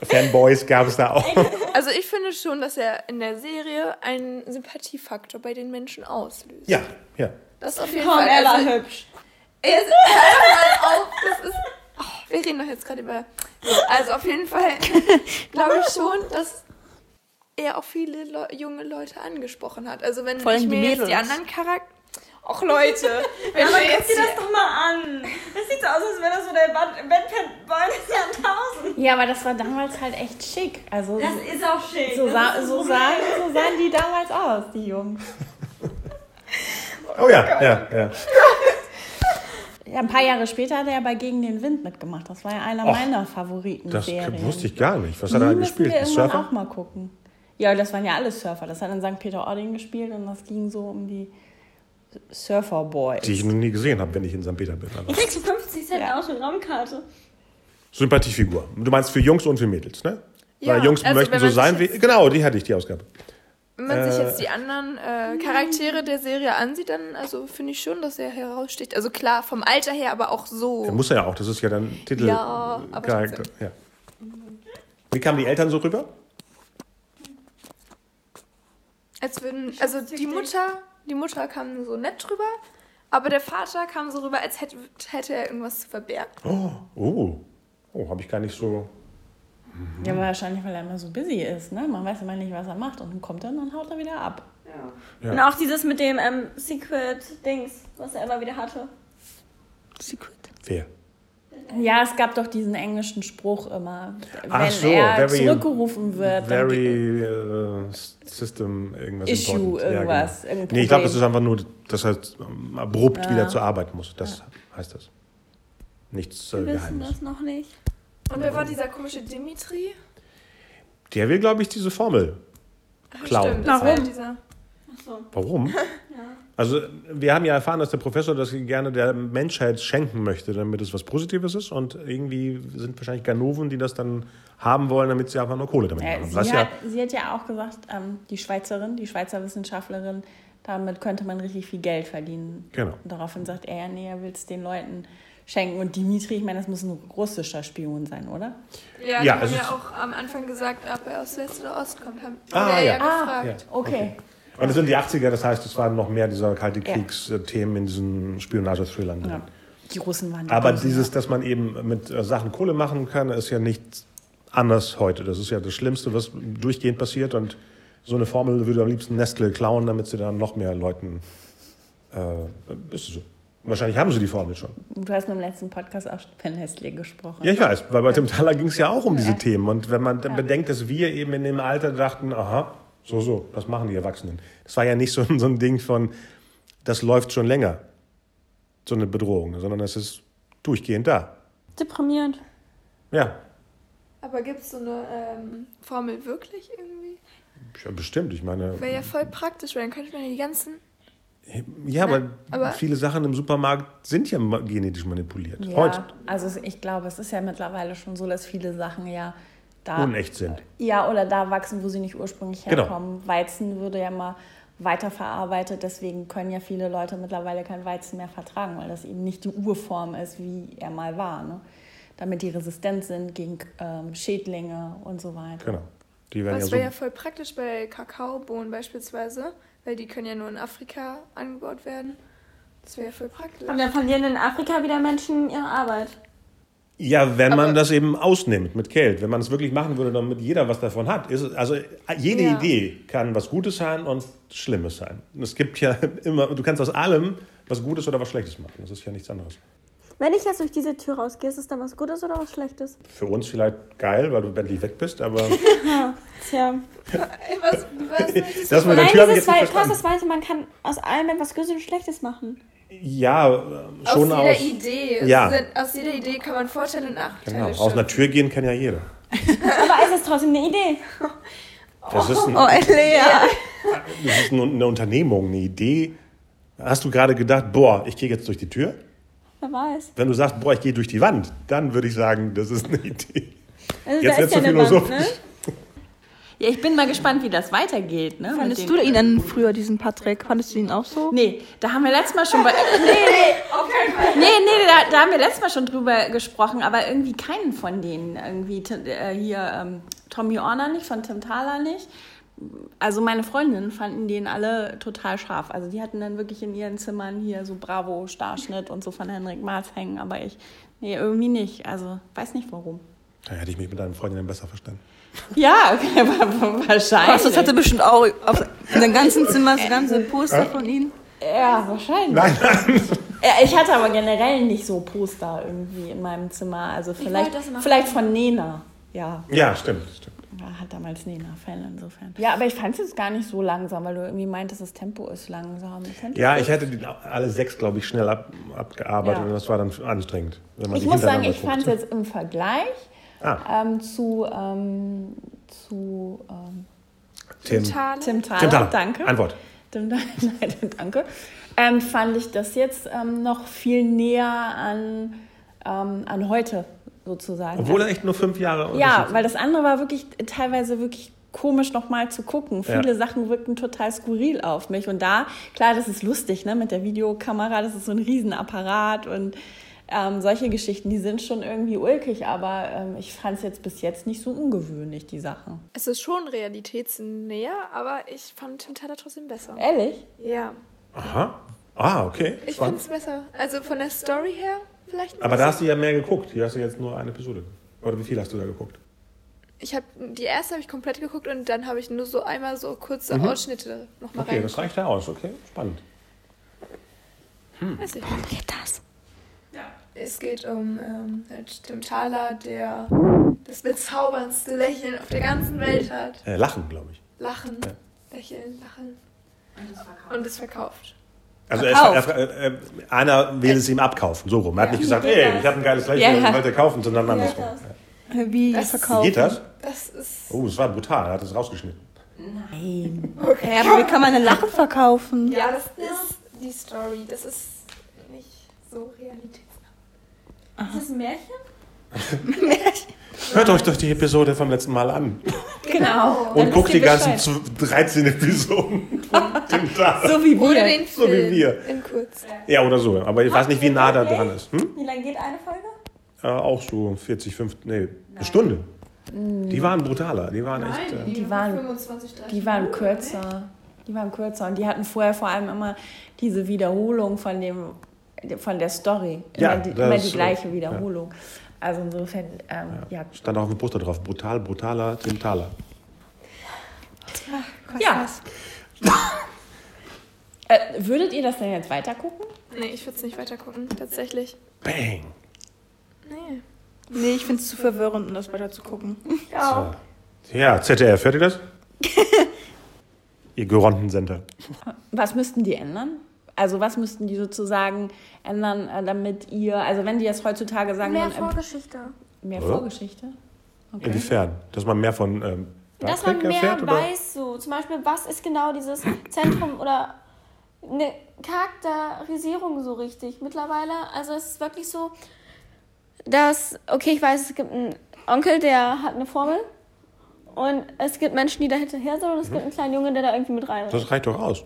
Fanboys gab es da auch. Also ich finde schon, dass er in der Serie einen Sympathiefaktor bei den Menschen auslöst. Ja, ja. Das auf jeden Komm, Fall. er war Also, hübsch. er ist, auf, das ist. Oh, wir reden doch jetzt gerade über. So, also auf jeden Fall [LAUGHS] glaube ich schon, dass er auch viele Le junge Leute angesprochen hat. Also wenn Vor ich die mir jetzt die anderen Charakter. Och Leute, [LAUGHS] wenn Aber wir guck dir das doch mal an. Das sieht so aus, als wäre das so der Batman des Jahrtausends. Ja, aber das war damals halt echt schick. Also Das ist auch schick. so, ist so, sahen, so sahen die damals aus, die Jungs. Oh ja, ja, ja. Ja, ein paar Jahre später hat er ja bei Gegen den Wind mitgemacht. Das war ja einer Och, meiner Favoriten. Das Serien. wusste ich gar nicht. Was Die hat er gespielt? wir irgendwann Surfer? auch mal gucken. Ja, das waren ja alle Surfer. Das hat in St. Peter-Ording gespielt und das ging so um die Surfer-Boys. Die ich noch nie gesehen habe, wenn ich in St. Peter bin. Aber Ich krieg zu 50 Cent Ja. Autogrammkarte. Sympathiefigur. Du meinst für Jungs und für Mädels, ne? Ja, Weil Jungs also möchten so sein wie. Genau, die hatte ich, die Ausgabe. Wenn man sich jetzt die anderen äh, Charaktere der Serie ansieht, dann also finde ich schon, dass er heraussticht. Also klar, vom Alter her, aber auch so. Der muss er ja auch, das ist ja dann Titel. Ja, aber Charakter. Ja. Wie kamen die Eltern so rüber? Als würden, also die Mutter, die Mutter kam so nett drüber, aber der Vater kam so rüber, als hätte, hätte er irgendwas zu verbergen. Oh, oh, oh habe ich gar nicht so. Ja, wahrscheinlich, weil er immer so busy ist, ne? Man weiß immer nicht, was er macht und dann kommt er und dann haut er wieder ab. Ja. Und auch dieses mit dem ähm, Secret-Dings, was er immer wieder hatte. Secret. Wer? Ja, es gab doch diesen englischen Spruch immer, wenn Ach so, er very- zurückgerufen wird, Very äh, System, irgendwas Issue, important. irgendwas, genau. irgendein Nee, ich glaube, das ist einfach nur, dass er ähm, abrupt Ja. wieder zur Arbeit muss. Das heißt das. Nichts äh, Wir wissen Geheimnis. das noch nicht. Und wer war dieser komische Dimitri? Der will, glaube ich, diese Formel Ach, klauen. Stimmt, das war Warum? dieser. [LAUGHS] Also, wir haben ja erfahren, dass der Professor das gerne der Menschheit schenken möchte, damit es was Positives ist. Und irgendwie sind wahrscheinlich Ganoven, die das dann haben wollen, damit sie einfach nur Kohle damit Ja, machen. sie, Was hat, ja, sie hat ja auch gesagt, ähm, die Schweizerin, die Schweizer Wissenschaftlerin, damit könnte man richtig viel Geld verdienen. Genau. Und daraufhin sagt er, ja, nee, er will es den Leuten schenken. Und Dimitri, ich meine, das muss ein russischer Spion sein, oder? Ja, Ja, die also haben ja auch am Anfang gesagt, ob er aus West oder Ost kommt. Haben Ah, ja. ja gefragt. ja. Okay. Und es sind die 80er, das heißt, es waren noch mehr dieser kalte Ja. Kriegsthemen in diesen Spionage-Thrillern drin. Ja. Die Russen waren die Aber Bösen, dieses, dass man eben mit äh, Sachen Kohle machen kann, ist ja nicht anders heute. Das ist ja das Schlimmste, was durchgehend passiert. Und so eine Formel würde am liebsten Nestle klauen, damit sie dann noch mehr Leuten. Äh, ist so. Wahrscheinlich haben sie die Formel schon. Ja. Du hast im letzten Podcast auch von Nestle gesprochen. Ja, ich weiß, weil bei Tim Thaler ging es ja auch um diese Themen. Und wenn man dann bedenkt, dass wir eben in dem Alter dachten, aha, so, so, das machen die Erwachsenen. Das war ja nicht so, ein- so ein Ding von, das läuft schon länger, so eine Bedrohung, sondern es ist durchgehend da. Deprimierend. Ja, Aber gibt es so eine ähm, Formel wirklich irgendwie? ja bestimmt. Ich meine, Wäre ja voll praktisch, weil dann könnte man ja die ganzen. ja, aber, aber- viele Sachen im Supermarkt sind ja genetisch manipuliert. Ja, Heute also ich glaube, es ist ja mittlerweile schon so, dass viele Sachen ja da unecht sind. Ja, oder da wachsen, wo sie nicht ursprünglich Genau. herkommen. Weizen würde ja mal weiterverarbeitet, deswegen können ja viele Leute mittlerweile kein Weizen mehr vertragen, weil das eben nicht die Urform ist, wie er mal war. Ne? Damit die resistent sind gegen ähm, Schädlinge und so weiter. Genau. Die werden ja Das so. wäre ja voll praktisch bei Kakaobohnen beispielsweise, weil die können ja nur in Afrika angebaut werden. Das wäre ja voll praktisch. Aber dann verlieren in Afrika wieder Menschen ihre Arbeit. Ja, wenn man Aber- das eben ausnimmt mit Geld. Wenn man es wirklich machen würde, damit jeder was davon hat. Ist, also jede Ja. Idee kann was Gutes sein und Schlimmes sein. Es gibt ja [LAUGHS] immer, du kannst aus allem was Gutes oder was Schlechtes machen. Das ist ja nichts anderes. Wenn ich jetzt durch diese Tür rausgehe, ist es dann was Gutes oder was Schlechtes? Für uns vielleicht geil, weil du endlich weg bist, aber [LAUGHS] Tja. Was, was [LAUGHS] du das mit der Nein, Tür ich dieses weil krass, verstanden. das meinte, man kann aus allem etwas Gutes und Schlechtes machen. Ja, äh, schon aus aus, jeder Idee. Ja. Aus jeder Idee kann man Vorteile und Nachteile genau, aus einer Tür gehen kann ja jeder. [LAUGHS] Aber es ist trotzdem eine Idee. Das ist, ein, Oh, Lea. das ist eine, Unternehmung, eine Idee. Hast du gerade gedacht, boah, ich gehe jetzt durch die Tür? Wer weiß. Wenn du sagst, boah, ich gehe durch die Wand, dann würde ich sagen, das ist eine Idee. Also, Jetzt ist ja so eine Wand, philosophisch. ne? Ja, ich bin mal gespannt, wie das weitergeht. Ne? Fandest du ihn denn früher, diesen Patrick? Fandest du ihn auch so? Nee, da haben wir letztes Mal schon bei. [LAUGHS] Nee, nee, nee, nee da, da haben wir letztes Mal schon drüber gesprochen, aber irgendwie keinen von denen. Irgendwie äh, hier ähm, Tommy Orner nicht, von Tim Thaler nicht. Also meine Freundinnen fanden den alle total scharf. Also die hatten dann wirklich in ihren Zimmern hier so Bravo, Starschnitt und so von Henrik Maas hängen, aber ich, nee, irgendwie nicht. Also weiß nicht warum. Da hätte ich mich mit deinen Freundinnen besser verstanden. [LAUGHS] Ja, okay, wahrscheinlich. Das hatte bestimmt auch auf in dem ganzen Zimmer das ganze Poster von ihm. Ja, wahrscheinlich. Nein, nein. [LAUGHS] Ja, ich hatte aber generell nicht so Poster irgendwie in meinem Zimmer. Also vielleicht, vielleicht von Nena. Ja, Ja, stimmt, stimmt. war halt damals Nena-Fan insofern. Ja, aber ich fand es jetzt gar nicht so langsam, weil du irgendwie meintest, das Tempo ist langsam. Tempo Ja, ich hätte die alle sechs, glaube ich, schnell ab, abgearbeitet Ja. und das war dann anstrengend. Wenn man Ich muss sagen, ich fand es jetzt im Vergleich Ah, ähm, zu, ähm, zu ähm, Tim. Thaler. Tim Thaler. Tim Thaler. Danke. Antwort. Tim, [LAUGHS] nein, danke. Ähm, fand ich das jetzt ähm, noch viel näher an, ähm, an heute sozusagen. Obwohl er echt nur fünf Jahre Ja, weil das andere war wirklich teilweise wirklich komisch nochmal zu gucken. Ja. Viele Sachen wirkten total skurril auf mich. Und da, klar, das ist lustig, ne, mit der Videokamera, das ist so ein Riesenapparat und Ähm, solche Geschichten, die sind schon irgendwie ulkig, aber ähm, ich fand es jetzt bis jetzt nicht so ungewöhnlich, die Sachen. Es ist schon realitätsnäher, aber ich fand Tim Taylor trotzdem besser. Ehrlich? Ja, Aha. Ah, okay. ich finde es besser. Also von der Story her vielleicht Aber da hast du ja mehr geguckt. Hier hast du jetzt nur eine Episode. Oder wie viel hast du da geguckt? Ich habe die erste habe ich komplett geguckt und dann habe ich nur so einmal so kurze Ausschnitte noch mal Mhm. Okay, das reicht ja aus. Okay, spannend. Weiß ich Worum geht das? Es geht um ähm, halt Tim Thaler, der das bezauberndste Lächeln auf der ganzen Welt hat. Äh, Lachen, glaube ich. Lachen, lächeln, lachen. Und es verkauft. Also er, er, er, er, einer will es ihm abkaufen, so rum. Er hat nicht gesagt, ey, ich habe ein geiles Lächeln, Ja. ich wollte kaufen, sondern andersrum. Ja. Wie Das- Wie verkauft. geht das? Das ist. Oh, das war brutal, er hat es rausgeschnitten. Ja, aber wie kann man ein Lachen verkaufen? Ja, das ist die Story. Das ist nicht so realitätsnah. Ist das ein Märchen? [LAUGHS] Hört euch doch die Episode vom letzten Mal an. Genau. Und guckt die ganzen zu- 13 Episoden. [LAUGHS] So wie Oder wir. den So wie wir. in kurz. Ja, oder so. Aber ich weiß nicht, wie nah da dran ist. Hm? Wie lange geht eine Folge? Äh, auch so 40, 50, nee, eine Stunde. Die waren brutaler. Die waren echt. Äh, Die waren 25, 30. Die waren kürzer. Die waren kürzer und die hatten vorher vor allem immer diese Wiederholung von dem von der Story. Immer, Ja, die, das immer die ist so. gleiche Wiederholung. Also insofern, ähm, ja. stand auch auf dem Poster drauf. Brutal, brutaler Tim Thaler. Ja. äh, würdet ihr das denn jetzt weiter gucken? Nee, ich würde es nicht weiter gucken, tatsächlich. Bang. Nee. Nee, ich finde es zu verwirrend, um das weiter zu gucken. Ja. Ja, ZDF, hört ihr das? ihr geronten Sender. Was müssten die ändern? Also was müssten die sozusagen ändern, äh, damit ihr, also wenn die jetzt heutzutage sagen, Mehr würden, ähm, Vorgeschichte. mehr Oder? Vorgeschichte? Okay. Inwiefern? Dass man mehr von ähm, Dass man mehr erfährt? Oder? weiß, so zum Beispiel, was ist genau dieses Zentrum oder eine Charakterisierung so richtig mittlerweile. Also es ist wirklich so, dass, okay, ich weiß, es gibt einen Onkel, der hat eine Formel und es gibt Menschen, die da hinterher sind und es gibt einen kleinen Junge, der da irgendwie mit rein Das reicht doch aus.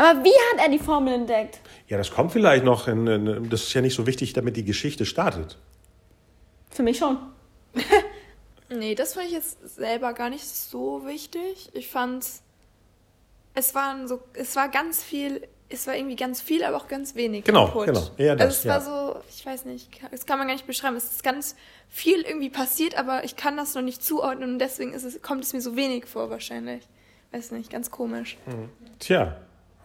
Aber wie hat er die Formel entdeckt? Ja, das kommt vielleicht noch. In, in, das ist ja nicht so wichtig, damit die Geschichte startet. Für mich schon. [LAUGHS] Nee, das fand ich jetzt selber gar nicht so wichtig. Ich fand's. Es waren so, es war ganz viel, es war irgendwie ganz viel, aber auch ganz wenig. Genau, Input. genau. Eher das, also es ja. war so, ich weiß nicht, das kann man gar nicht beschreiben. Es ist ganz viel irgendwie passiert, aber ich kann das noch nicht zuordnen und deswegen ist es, kommt es mir so wenig vor wahrscheinlich. Weiß nicht, ganz komisch. Tja,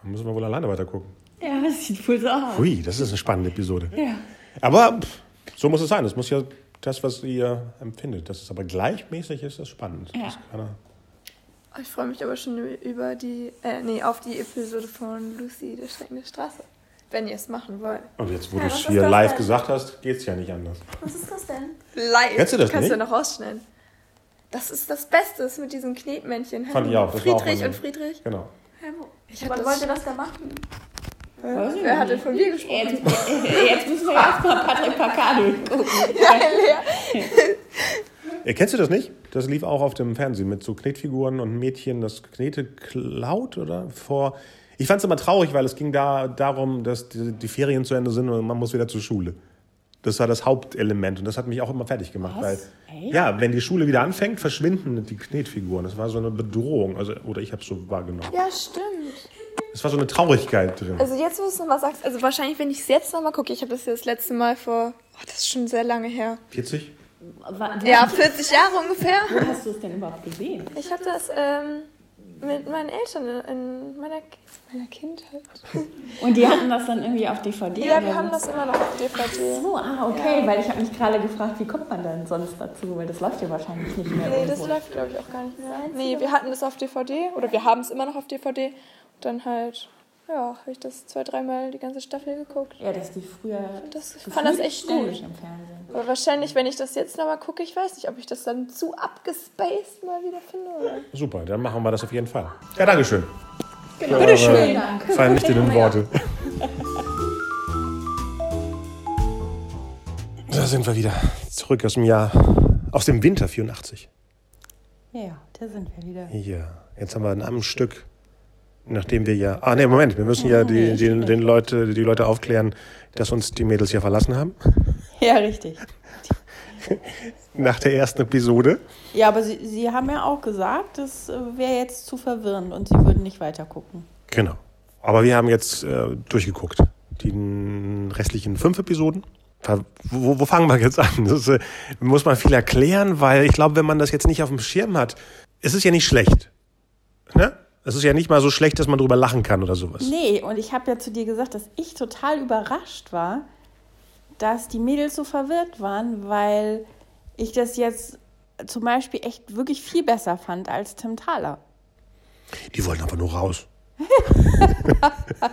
dann müssen wir wohl alleine weiter gucken. Ja, das sieht wohl so aus. Hui, das ist eine spannende Episode. Ja. Aber pff, so muss es sein. Das muss ja das, was ihr empfindet. Dass es aber gleichmäßig ist, ist spannend. Ja. Das kann er- Ich freue mich aber schon über die, äh, nee, auf die Episode von Lucy, der Schrecken der Straße. Wenn ihr es machen wollt. Und jetzt, wo Ja, du es hier live denn? gesagt hast, geht es ja nicht anders. Was ist das denn? Live. Kennst du das Kannst nicht? du noch rausschneiden. Das ist das Beste ist mit diesen Knetmännchen. Fand ich auch, das war auch Friedrich und Friedrich. Genau. Ich hab Was das, wollt ihr das da machen? Wer hat denn von mir gesprochen? Jetzt, [LAUGHS] jetzt müssen wir erstmal Patrick Pacado gucken. [LAUGHS] Äh, kennst du das nicht? Das lief auch auf dem Fernsehen mit so Knetfiguren und Mädchen, das Knete klaut oder vor. Ich fand es immer traurig, weil es ging da darum, dass die, die Ferien zu Ende sind und man muss wieder zur Schule. Das war das Hauptelement und das hat mich auch immer fertig gemacht. Weil, Echt? ja, wenn die Schule wieder anfängt, verschwinden die Knetfiguren. Das war so eine Bedrohung. Also, oder ich habe es so wahrgenommen. Ja, stimmt. Es war so eine Traurigkeit drin. Also jetzt, wo du es nochmal sagst, also wahrscheinlich, wenn ich es jetzt nochmal gucke, ich habe das ja das letzte Mal vor, oh, das ist schon sehr lange her. 40? Ja, 40 Jahre ungefähr. Wo hast du es denn überhaupt gesehen? Ich habe das ähm, mit meinen Eltern in meiner, meiner Kindheit. [LAUGHS] Und die hatten das dann irgendwie auf DVD? Ja, wir haben das immer noch auf DVD. So, ah, okay, weil ich habe mich gerade gefragt, wie kommt man denn sonst dazu? Weil das läuft ja wahrscheinlich nicht mehr Nee, das irgendwo. läuft, glaube ich, auch gar nicht mehr. Nee, wir hatten das auf DVD oder wir haben es immer noch auf DVD. Und dann halt, ja, habe ich das zwei, dreimal die ganze Staffel geguckt. Ja, dass die früher. Das, ich fand das echt gut. ständig im Fernsehen. Aber wahrscheinlich, wenn ich das jetzt nochmal gucke, ich weiß nicht, ob ich das dann zu abgespaced mal wieder finde. Oder? Super, dann machen wir das auf jeden Fall. Ja, Dankeschön. Genau. Bitteschön. Vernichtenden Worte. [LAUGHS] Da sind wir wieder zurück aus dem Jahr, aus dem Winter 84. Ja, da sind wir wieder. Ja, jetzt haben wir in einem Stück Nachdem wir ja. Ah, nee, Moment, wir müssen ja die, die, den Leute, die Leute aufklären, dass uns die Mädels ja verlassen haben. [LAUGHS] Ja, richtig. Nach der ersten Episode. Ja, aber sie, sie haben ja auch gesagt, das äh, wäre jetzt zu verwirrend und sie würden nicht weiter gucken. Genau. Aber wir haben jetzt äh, durchgeguckt. Die restlichen fünf Episoden. Wo, wo fangen wir jetzt an? [LAUGHS] Das äh, muss man viel erklären, weil ich glaube, wenn man das jetzt nicht auf dem Schirm hat, es ist ja nicht schlecht. Ne? Es ist ja nicht mal so schlecht, dass man drüber lachen kann oder sowas. Nee, und ich habe ja zu dir gesagt, dass ich total überrascht war, dass die Mädels so verwirrt waren, weil ich das jetzt zum Beispiel echt wirklich viel besser fand als Tim Thaler. Die wollen einfach nur raus. [LAUGHS]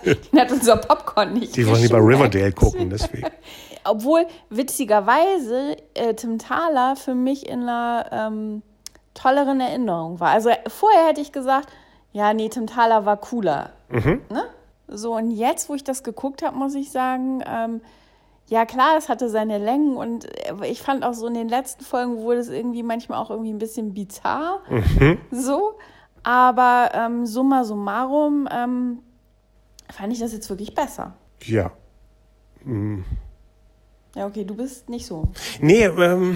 Den hat unser Popcorn nicht Die wollen lieber. Riverdale gucken, deswegen. [LAUGHS] Obwohl, witzigerweise, äh, Tim Thaler für mich in einer ähm, tolleren Erinnerung war. Also vorher hätte ich gesagt, ja, nee, Tim Thaler war cooler. Ne? So, und jetzt, wo ich das geguckt habe, muss ich sagen, ähm, ja klar, es hatte seine Längen und äh, ich fand auch so in den letzten Folgen wurde es irgendwie manchmal auch irgendwie ein bisschen bizarr. So. Aber ähm, summa summarum ähm, fand ich das jetzt wirklich besser. Ja. Ja, okay, du bist nicht so. Nee, ähm,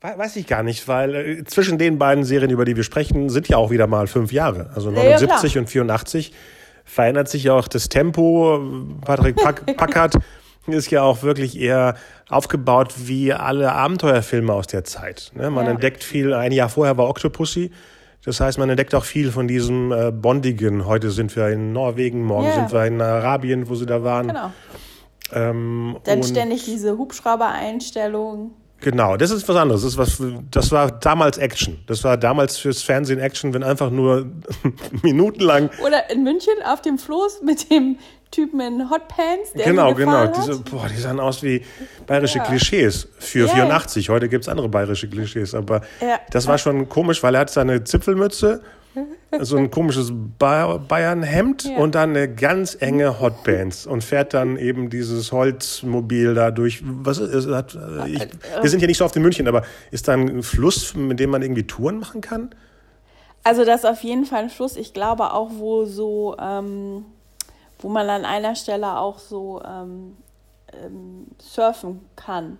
we- weiß ich gar nicht, weil äh, zwischen den beiden Serien, über die wir sprechen, sind ja auch wieder mal fünf Jahre. Also Ja, ja, 79 und 84 verändert sich ja auch das Tempo. Patrick Pack [LAUGHS] Packard ist ja auch wirklich eher aufgebaut wie alle Abenteuerfilme aus der Zeit. Ne? Man Ja. entdeckt viel, ein Jahr vorher war Octopussy. Das heißt, man entdeckt auch viel von diesem äh, Bondigen. Heute sind wir in Norwegen, morgen Ja. sind wir in Arabien, wo sie da waren. Genau. Ähm, Dann ständig diese Hubschrauber-Einstellungen. Genau, das ist was anderes. Das, was, das war damals Action. Das war damals fürs Fernsehen Action, wenn einfach nur [LAUGHS] minutenlang. Oder in München auf dem Floß mit dem Typen in Hotpants, der genau, genau. Diese, boah, die sahen aus wie bayerische Ja. Klischees für Ja. 84. Heute gibt's andere bayerische Klischees. Aber Ja. das war schon komisch, weil er hat seine Zipfelmütze, so ein komisches ba Bayernhemd Ja. und dann eine ganz enge Hotpants und fährt dann eben dieses Holzmobil da durch. Was ist, es hat, äh, ich, wir sind ja nicht so oft in München, aber ist da ein Fluss, mit dem man irgendwie Touren machen kann? Also das ist auf jeden Fall ein Schluss. Ich glaube auch, wo so, ähm, wo man an einer Stelle auch so ähm, ähm, surfen kann.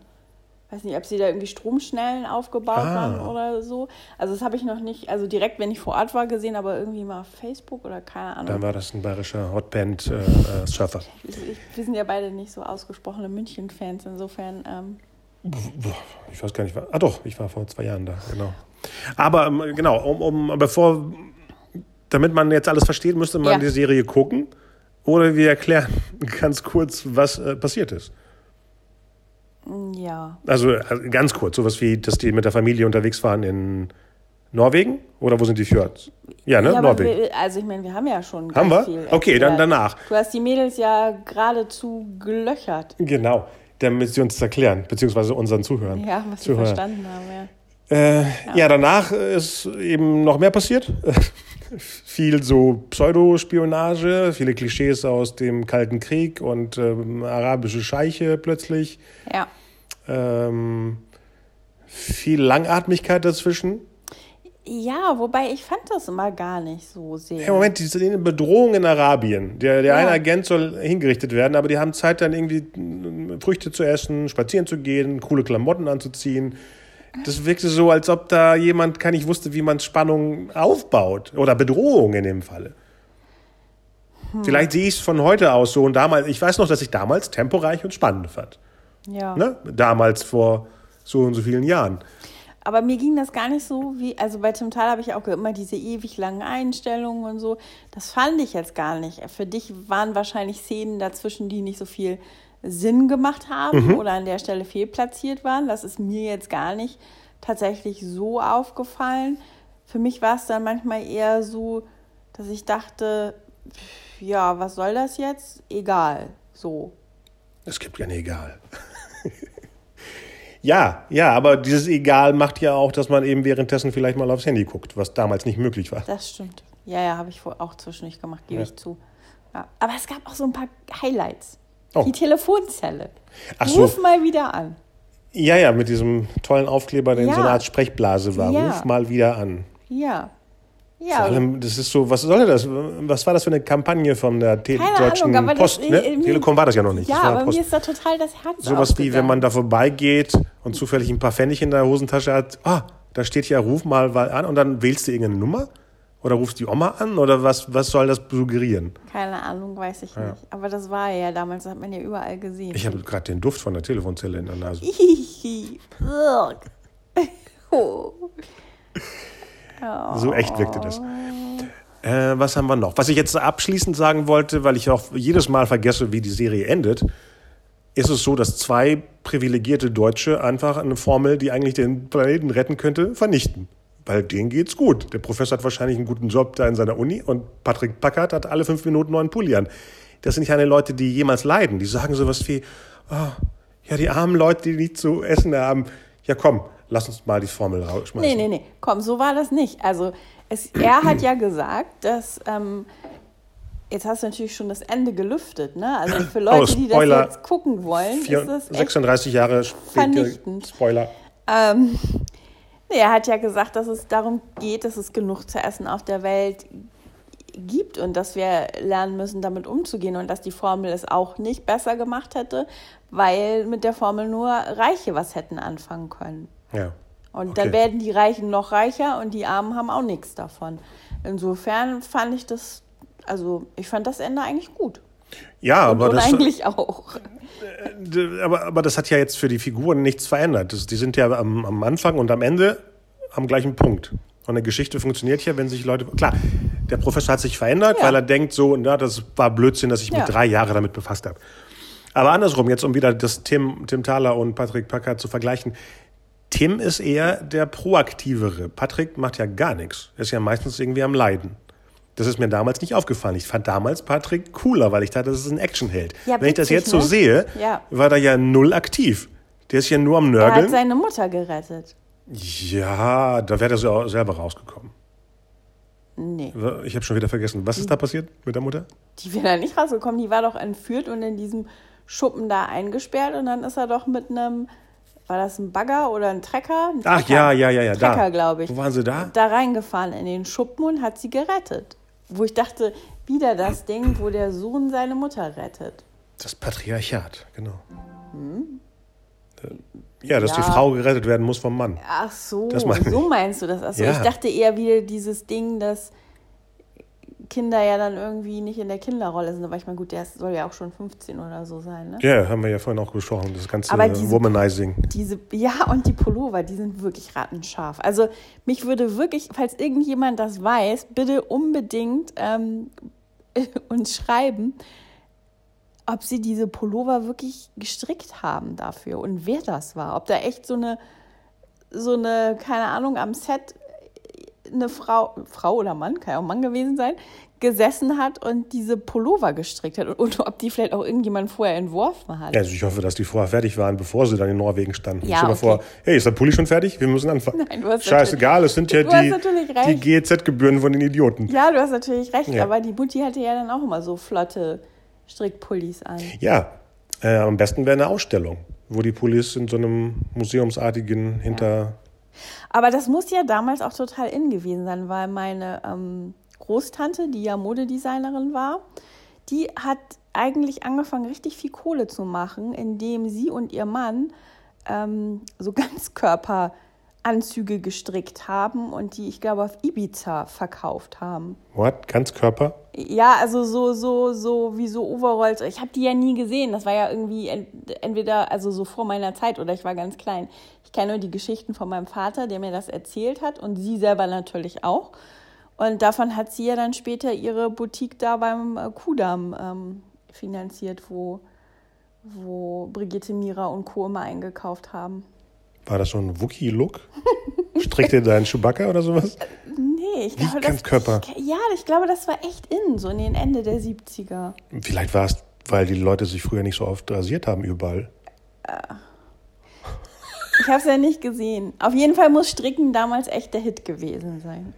Weiß nicht, ob sie da irgendwie Stromschnellen aufgebaut Ah. waren oder so. Also das habe ich noch nicht, also direkt, wenn ich vor Ort war, gesehen, aber irgendwie mal auf Facebook oder keine Ahnung. Dann war das ein bayerischer Hotband-Surfer. Ich, ich, wir sind ja beide nicht so ausgesprochene München-Fans, insofern. Ähm, ich weiß gar nicht, war, ah doch, ich war vor zwei Jahren da, genau. Aber ähm, genau, um, um bevor, damit man jetzt alles versteht, müsste man Ja. die Serie gucken oder wir erklären [LAUGHS] ganz kurz, was äh, passiert ist. ja. Also äh, ganz kurz, sowas wie, dass die mit der Familie unterwegs waren in Norwegen oder wo sind die Fjords? Ja, ne, ja, Norwegen. wir, also ich meine, wir haben ja schon Haben ganz wir? viel Okay, dann danach. Du hast die Mädels ja geradezu gelöchert. Genau, damit sie uns das erklären, beziehungsweise unseren Zuhörern. Ja, was sie Zuhörer. verstanden haben, ja. Äh, ja. danach ist eben noch mehr passiert. [LAUGHS] Viel so Pseudospionage, viele Klischees aus dem Kalten Krieg und ähm, arabische Scheiche plötzlich. Ja. Ähm, viel Langatmigkeit dazwischen. Ja, wobei ich fand das immer gar nicht so sehr. Im Moment, die sind in Bedrohung in Arabien. Der, der Ja. eine Agent soll hingerichtet werden, aber die haben Zeit, dann irgendwie mm, Früchte zu essen, spazieren zu gehen, coole Klamotten anzuziehen. Das wirkte so, als ob da jemand gar nicht wusste, wie man Spannung aufbaut. Oder Bedrohung in dem Falle. Vielleicht sehe ich es von heute aus so und damals, ich weiß noch, dass ich damals temporeich und spannend fand. Ja. Ne? Damals vor so und so vielen Jahren. Aber mir ging das gar nicht so wie, also bei Tim Tal habe ich auch immer diese ewig langen Einstellungen und so. Das fand ich jetzt gar nicht. Für dich waren wahrscheinlich Szenen dazwischen, die nicht so viel Sinn gemacht haben oder an der Stelle fehlplatziert waren. Das ist mir jetzt gar nicht tatsächlich so aufgefallen. Für mich war es dann manchmal eher so, dass ich dachte, ja, was soll das jetzt? Egal. So. Es gibt kein Egal. [LAUGHS] ja, ja, aber dieses Egal macht ja auch, dass man eben währenddessen vielleicht mal aufs Handy guckt, was damals nicht möglich war. Das stimmt. Ja, ja, habe ich auch zwischendurch gemacht, gebe ich zu. Ja. Aber es gab auch so ein paar Highlights. Oh. Die Telefonzelle. Ach so. Ruf mal wieder an. Ja, ja, mit diesem tollen Aufkleber, der in Ja. so einer Art Sprechblase war. Ja. Ruf mal wieder an. Ja. Ja, Vor allem, das ist so, was soll das? Was war das für eine Kampagne von der Te Keine Deutschen Ahnung, aber das- Post? ne? äh, Telekom war das ja noch nicht. ja, aber Post. mir ist da total das Herz Sowas wie, wenn man da vorbeigeht und zufällig ein paar Pfennig in der Hosentasche hat, ah, da steht ja, ruf mal an und dann wählst du irgendeine Nummer? Oder rufst die Oma an? Oder was, was soll das suggerieren? Keine Ahnung, weiß ich nicht. Aber das war ja damals, das hat man ja überall gesehen. Ich habe gerade den Duft von der Telefonzelle in der Nase. [LAUGHS] [LAUGHS] Oh. [LAUGHS] So echt wirkte das. Äh, was haben wir noch? Was ich jetzt abschließend sagen wollte, weil ich auch jedes Mal vergesse, wie die Serie endet, ist es so, dass zwei privilegierte Deutsche einfach eine Formel, die eigentlich den Planeten retten könnte, vernichten. Weil denen geht's gut. Der Professor hat wahrscheinlich einen guten Job da in seiner Uni und Patrick Packard hat alle fünf Minuten neuen Pulli an. Das sind keine Leute, die jemals leiden. Die sagen sowas wie, oh, ja, die armen Leute, die nichts zu essen haben. Ja, komm, lass uns mal die Formel rausschmeißen. Nee, nee, nee. Komm, so war das nicht. Also, es, er hat ja gesagt, dass. Ähm, jetzt hast du natürlich schon das Ende gelüftet, ne? Also für Leute, die das Oh, Spoiler. jetzt gucken wollen, Vier- ist das echt 36 Jahre später. vernichtend. Spoiler. Ähm, er hat ja gesagt, dass es darum geht, dass es genug zu essen auf der Welt gibt und dass wir lernen müssen, damit umzugehen und dass die Formel es auch nicht besser gemacht hätte, weil mit der Formel nur Reiche was hätten anfangen können. Ja. Und Okay. dann werden die Reichen noch reicher und die Armen haben auch nichts davon. Insofern fand ich das, also ich fand das Ende eigentlich gut. Ja, aber und das, eigentlich auch. d- aber, aber das hat ja jetzt für die Figuren nichts verändert. Das, die sind ja am, am Anfang und am Ende am gleichen Punkt. Und eine Geschichte funktioniert ja, wenn sich Leute. Klar, der Professor hat sich verändert, Ja. weil er denkt so, na, das war Blödsinn, dass ich mich Ja. drei Jahre damit befasst habe. Aber andersrum, jetzt um wieder das Tim, Tim Thaler und Patrick Packard zu vergleichen. Tim ist eher der Proaktivere. Patrick macht ja gar nichts. Er ist ja meistens irgendwie am Leiden. Das ist mir damals nicht aufgefallen. Ich fand damals Patrick cooler, weil ich dachte, das ist ein Actionheld. Ja, Wenn ich das jetzt so ne? sehe, Ja. war der ja null aktiv. Der ist ja nur am Er hat Nörgeln. seine Mutter gerettet. Ja, da wäre er so selber rausgekommen. Nee. Ich habe schon wieder vergessen. Was ist da passiert mit der Mutter? Die wäre da nicht rausgekommen. Die war doch entführt und in diesem Schuppen da eingesperrt. Und dann ist er doch mit einem, war das ein Bagger oder ein Trecker? Ein Ach Trecker. ja, ja, ja, ja. Trecker, da. glaube ich. Wo waren sie da? Da reingefahren in den Schuppen und hat sie gerettet. Wo ich dachte, wieder das Ding, wo der Sohn seine Mutter rettet. Das Patriarchat, genau. Äh, Ja, dass die Hm? Ja. Frau gerettet werden muss vom Mann. Ach so, Das ich. so meinst du das. Achso, Ja. ich dachte eher wieder dieses Ding, dass Kinder ja dann irgendwie nicht in der Kinderrolle sind. Aber ich meine, gut, der soll ja auch schon 15 oder so sein, ne? Ja, haben wir ja vorhin auch gesprochen, das ganze Aber diese- Womanizing. Diese, ja, und die Pullover, die sind wirklich rattenscharf. Also mich würde wirklich, falls irgendjemand das weiß, bitte unbedingt ähm, [LAUGHS] uns schreiben, ob sie diese Pullover wirklich gestrickt haben dafür und wer das war. Ob da echt so eine, so eine, keine Ahnung, am Set eine Frau, Frau oder Mann, kann ja auch Mann gewesen sein, gesessen hat und diese Pullover gestrickt hat. Und, und ob die vielleicht auch irgendjemand vorher entworfen hat. Ja, also ich hoffe, dass die vorher fertig waren, bevor sie dann in Norwegen standen. Ja, mal okay. vor, hey, ist der Pulli schon fertig? Wir müssen anfangen. [LAUGHS] Nein, du hast Scheißegal, es sind ja [LAUGHS] die, die. GEZ-Gebühren von den Idioten. Ja, du hast natürlich recht, Ja. aber die Mutti hatte ja dann auch immer so flotte Strickpullis an. Ja, äh, am besten wäre eine Ausstellung, wo die Pullis in so einem museumsartigen hinter. Aber das muss ja damals auch total in gewesen sein, weil meine ähm, Großtante, die ja Modedesignerin war, die hat eigentlich angefangen, richtig viel Kohle zu machen, indem sie und ihr Mann ähm, so [LAUGHS] Ganzkörperanzüge gestrickt haben und die, ich glaube, auf Ibiza verkauft haben. What? Ganzkörper? Ja, also so, so, so wie so Overalls. Ich habe die ja nie gesehen. Das war ja irgendwie ent entweder also so vor meiner Zeit oder ich war ganz klein. Ich kenne nur die Geschichten von meinem Vater, der mir das erzählt hat und sie selber natürlich auch. Und davon hat sie ja dann später ihre Boutique da beim äh, Kudamm ähm, finanziert, wo, wo Brigitte Mira und Co. immer eingekauft haben. War das so ein Wookie-Look? Strickt ihr deinen Chewbacca oder sowas? Nee, ich glaube, das, ich, ja, ich glaube, das war echt in, so in den Ende der 70er. Vielleicht war es, weil die Leute sich früher nicht so oft rasiert haben überall. Ich habe es ja nicht gesehen. Auf jeden Fall muss Stricken damals echt der Hit gewesen sein.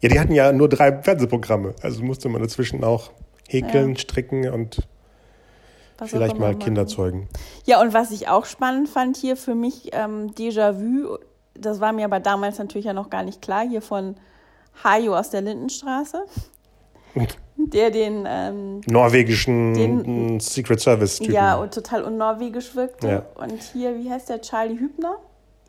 Ja, die hatten ja nur drei Fernsehprogramme. Also musste man dazwischen auch häkeln, stricken und Was vielleicht mal immer Kinder machen. zeugen. Ja, und was ich auch spannend fand hier für mich, ähm, Déjà-vu, das war mir aber damals natürlich ja noch gar nicht klar, hier von Hajo aus der Lindenstraße, der den, ähm, Norwegischen Den- Secret Service-Typen. ja, und total unnorwegisch wirkte. Ja. Und hier, wie heißt der, Charlie Hübner?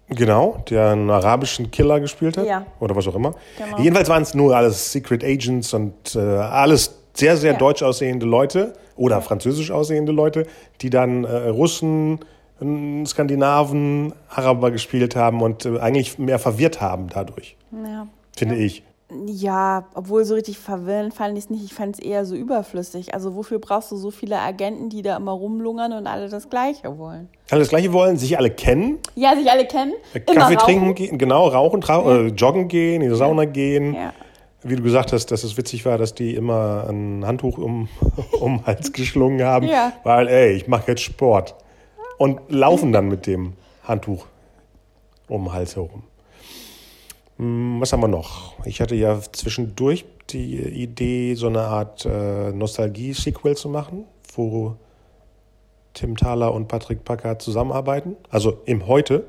Genau, der einen arabischen Killer gespielt hat. Ja. Oder was auch immer. Genau. Jedenfalls waren es nur alles Secret Agents und äh, alles sehr, sehr Ja. deutsch aussehende Leute oder französisch aussehende Leute, die dann äh, Russen, äh, Skandinaven, Araber gespielt haben und äh, eigentlich mehr verwirrt haben dadurch, Ja. finde ich. Ja, obwohl so richtig verwirrend fand ich es nicht. Ich fand es eher so überflüssig. Also wofür brauchst du so viele Agenten, die da immer rumlungern und alle das Gleiche wollen? Alle das Gleiche wollen, sich alle kennen, Ja, sich alle kennen. äh, Kaffee trinken gehen, genau, rauchen, trau äh, joggen gehen, in die Sauna gehen. Ja. Wie du gesagt hast, dass es witzig war, dass die immer ein Handtuch um, [LAUGHS] um den Hals geschlungen haben, Ja. weil, ey, ich mache jetzt Sport. Und laufen dann mit dem Handtuch um den Hals herum. Hm, Was haben wir noch? Ich hatte ja zwischendurch die Idee, so eine Art äh, Nostalgie-Sequel zu machen, wo Tim Thaler und Patrick Packard zusammenarbeiten. Also im Heute.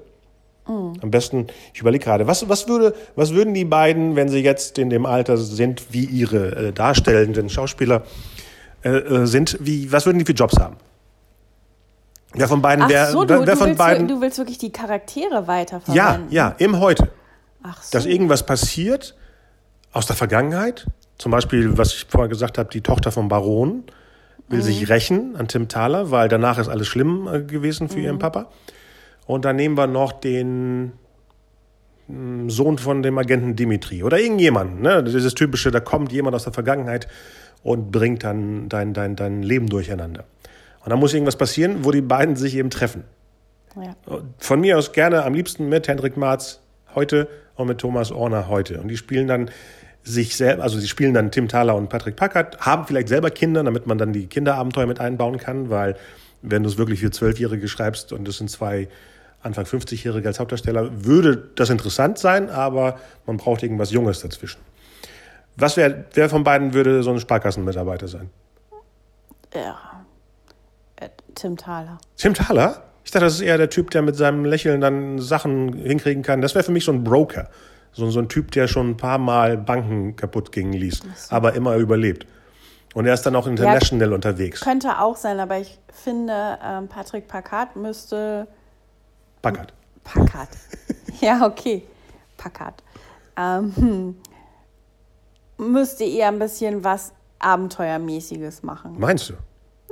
Am besten, ich überlege gerade, was, was, würde, was würden die beiden, wenn sie jetzt in dem Alter sind, wie ihre äh, darstellenden Schauspieler äh, äh, sind, wie, was würden die für Jobs haben? Wer von beiden wer, so, du, wer du, von willst, beiden? du willst wirklich die Charaktere ja, weiterverwenden. ja, im Heute. So. Dass irgendwas passiert aus der Vergangenheit. Zum Beispiel, was ich vorher gesagt habe, die Tochter vom Baron will sich rächen an Tim Thaler, weil danach ist alles schlimm äh, gewesen für ihren Papa. Und dann nehmen wir noch den mm, Sohn von dem Agenten Dimitri oder irgendjemanden. Ne? Dieses typische, da kommt jemand aus der Vergangenheit und bringt dann dein, dein, dein Leben durcheinander. Und dann muss irgendwas passieren, wo die beiden sich eben treffen. Ja. Von mir aus gerne am liebsten mit Hendrik Marz heute und mit Thomas Orner heute. Und die spielen dann sich selber, also sie spielen dann Tim Thaler und Patrick Packard, haben vielleicht selber Kinder, damit man dann die Kinderabenteuer mit einbauen kann, weil wenn du es wirklich für Zwölfjährige schreibst und es sind zwei Anfang 50-Jährige als Hauptdarsteller, würde das interessant sein, aber man braucht irgendwas Junges dazwischen. Was wär, wer von beiden würde so ein Sparkassenmitarbeiter sein? ja. Äh, Tim Thaler. Tim Thaler? Ich dachte, das ist eher der Typ, der mit seinem Lächeln dann Sachen hinkriegen kann. Das wäre für mich so ein Broker. So, so ein Typ, der schon ein paar Mal Banken kaputt gingen ließ, aber immer überlebt. Und er ist dann auch international unterwegs. Könnte auch sein, aber ich finde, ähm, Patrick Packard müsste. Packard. Packard. [LAUGHS] ja, okay. Packard. Ähm, hm. müsste eher ein bisschen was Abenteuermäßiges machen. Meinst du?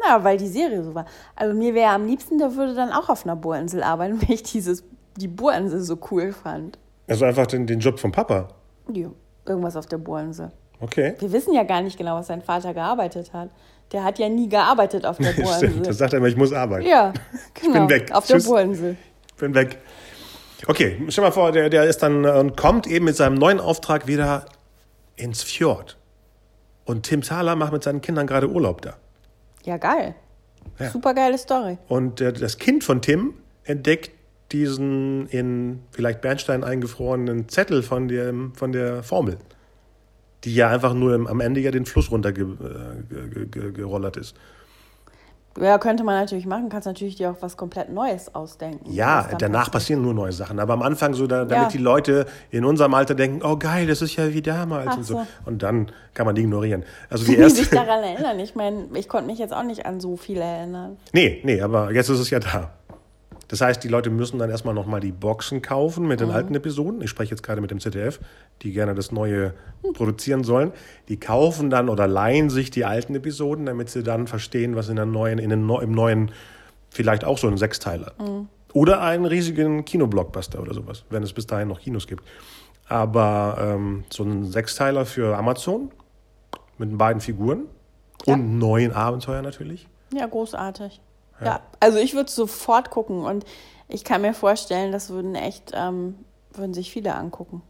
Na, weil die Serie so war. Also mir wäre am liebsten, der würde dann auch auf einer Bohrinsel arbeiten, [LAUGHS] weil ich dieses, die Bohrinsel so cool fand. Also einfach den, den Job vom Papa. Ja, irgendwas auf der Bohrinsel. Okay. Wir wissen ja gar nicht genau, was sein Vater gearbeitet hat. Der hat ja nie gearbeitet auf der [LAUGHS] Stimmt. Bohrinsel. Das sagt er immer, ich muss arbeiten. ja, [LAUGHS] genau. weg. Auf der Tschüss. Bohrinsel. Bin weg. Okay, stell mal vor, der, der ist dann äh, und kommt eben mit seinem neuen Auftrag wieder ins Fjord. Und Tim Thaler macht mit seinen Kindern gerade Urlaub da. Ja, geil. Ja. Super geile Story. Und äh, das Kind von Tim entdeckt diesen in vielleicht Bernstein eingefrorenen Zettel von, dem, von der Formel, die ja einfach nur am Ende ja den Fluss runtergerollert ge, ge, gerollert ist. Ja, könnte man natürlich machen. Kannst natürlich dir auch was komplett Neues ausdenken. Ja, danach passiert. passieren nur neue Sachen. Aber am Anfang so, da, damit Ja. die Leute in unserem Alter denken, oh geil, das ist ja wie damals Ach und so. so. Und dann kann man die ignorieren. Also [LAUGHS] die erste. daran erinnern. Ich meine, ich konnte mich jetzt auch nicht an so viel erinnern. Nee, nee, aber jetzt ist es ja da. Das heißt, die Leute müssen dann erstmal nochmal die Boxen kaufen mit den Mhm. alten Episoden. Ich spreche jetzt gerade mit dem ZDF, die gerne das Neue produzieren sollen. Die kaufen dann oder leihen sich die alten Episoden, damit sie dann verstehen, was in der neuen, in den, im neuen, vielleicht auch so ein Sechsteiler. Mhm. Oder einen riesigen Kinoblockbuster oder sowas, wenn es bis dahin noch Kinos gibt. Aber ähm, so ein Sechsteiler für Amazon mit beiden Figuren und neuen Abenteuer natürlich. Ja, großartig. Ja, also ich würde sofort gucken und ich kann mir vorstellen, das würden echt, ähm, würden sich viele angucken.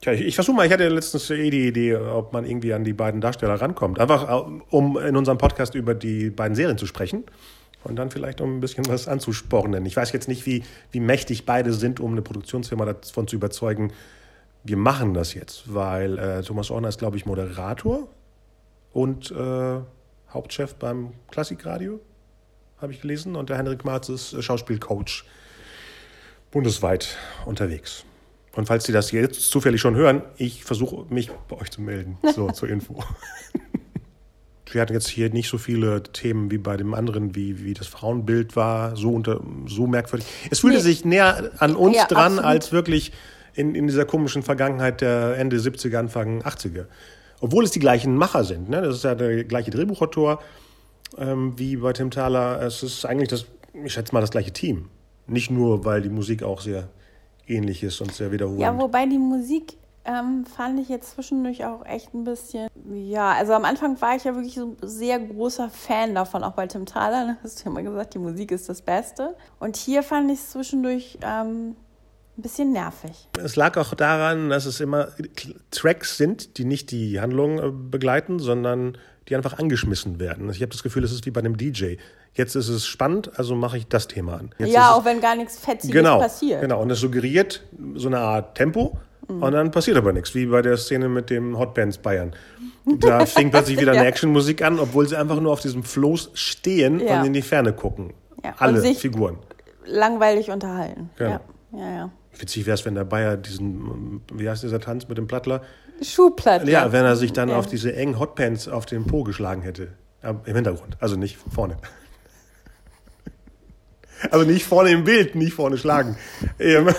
Tja, ich, ich versuche mal, ich hatte letztens eh die Idee, ob man irgendwie an die beiden Darsteller rankommt. Einfach äh, um in unserem Podcast über die beiden Serien zu sprechen und dann vielleicht um ein bisschen was anzuspornen. Ich weiß jetzt nicht, wie, wie mächtig beide sind, um eine Produktionsfirma davon zu überzeugen, wir machen das jetzt, weil äh, Thomas Orner ist, glaube ich, Moderator und äh, Hauptchef beim Klassikradio, habe ich gelesen, und der Henrik Marz ist äh, Schauspielcoach bundesweit unterwegs. Und falls Sie das jetzt zufällig schon hören, ich versuche mich bei euch zu melden, [LAUGHS] so zur Info. [LAUGHS] Wir hatten jetzt hier nicht so viele Themen wie bei dem anderen, wie, wie das Frauenbild war, so, unter, so merkwürdig. Es fühlte Nee. sich näher an uns Ja, dran, absolut. als wirklich in, in dieser komischen Vergangenheit der Ende 70er, Anfang 80er. Obwohl es die gleichen Macher sind. Ne? Das ist ja der gleiche Drehbuchautor ähm, wie bei Tim Thaler. Es ist eigentlich das, ich schätze mal, das gleiche Team. Nicht nur, weil die Musik auch sehr ähnlich ist und sehr wiederholend. Ja, wobei die Musik ähm, fand ich jetzt zwischendurch auch echt ein bisschen. Ja, also am Anfang war ich ja wirklich so ein sehr großer Fan davon, auch bei Tim Thaler. ne? Hast du ja immer gesagt, die Musik ist das Beste. Und hier fand ich es zwischendurch ähm, ein bisschen nervig. Es lag auch daran, dass es immer Tracks sind, die nicht die Handlung äh, begleiten, sondern die einfach angeschmissen werden. Ich habe das Gefühl, es ist wie bei einem DJ. Jetzt ist es spannend, also mache ich das Thema an. Jetzt ja, auch wenn gar nichts Fetziges genau, passiert. Genau, und es suggeriert so eine Art Tempo und dann passiert aber nichts, wie bei der Szene mit dem Hotbands Bayern. Da [LAUGHS] fing plötzlich wieder eine Actionmusik an, obwohl sie einfach nur auf diesem Floß stehen Ja. und in die Ferne gucken. Ja, Alle Figuren. Langweilig unterhalten. Genau. Ja, ja, ja. Witzig wäre es, wenn der Bayer diesen, wie heißt dieser Tanz mit dem Plattler? Schuhplatte. Ja, wenn er sich dann auf diese engen Hotpants auf den Po geschlagen hätte. Im Hintergrund, also nicht vorne. [LAUGHS] Also nicht vorne im Bild, nicht vorne schlagen. Ähm, [LAUGHS]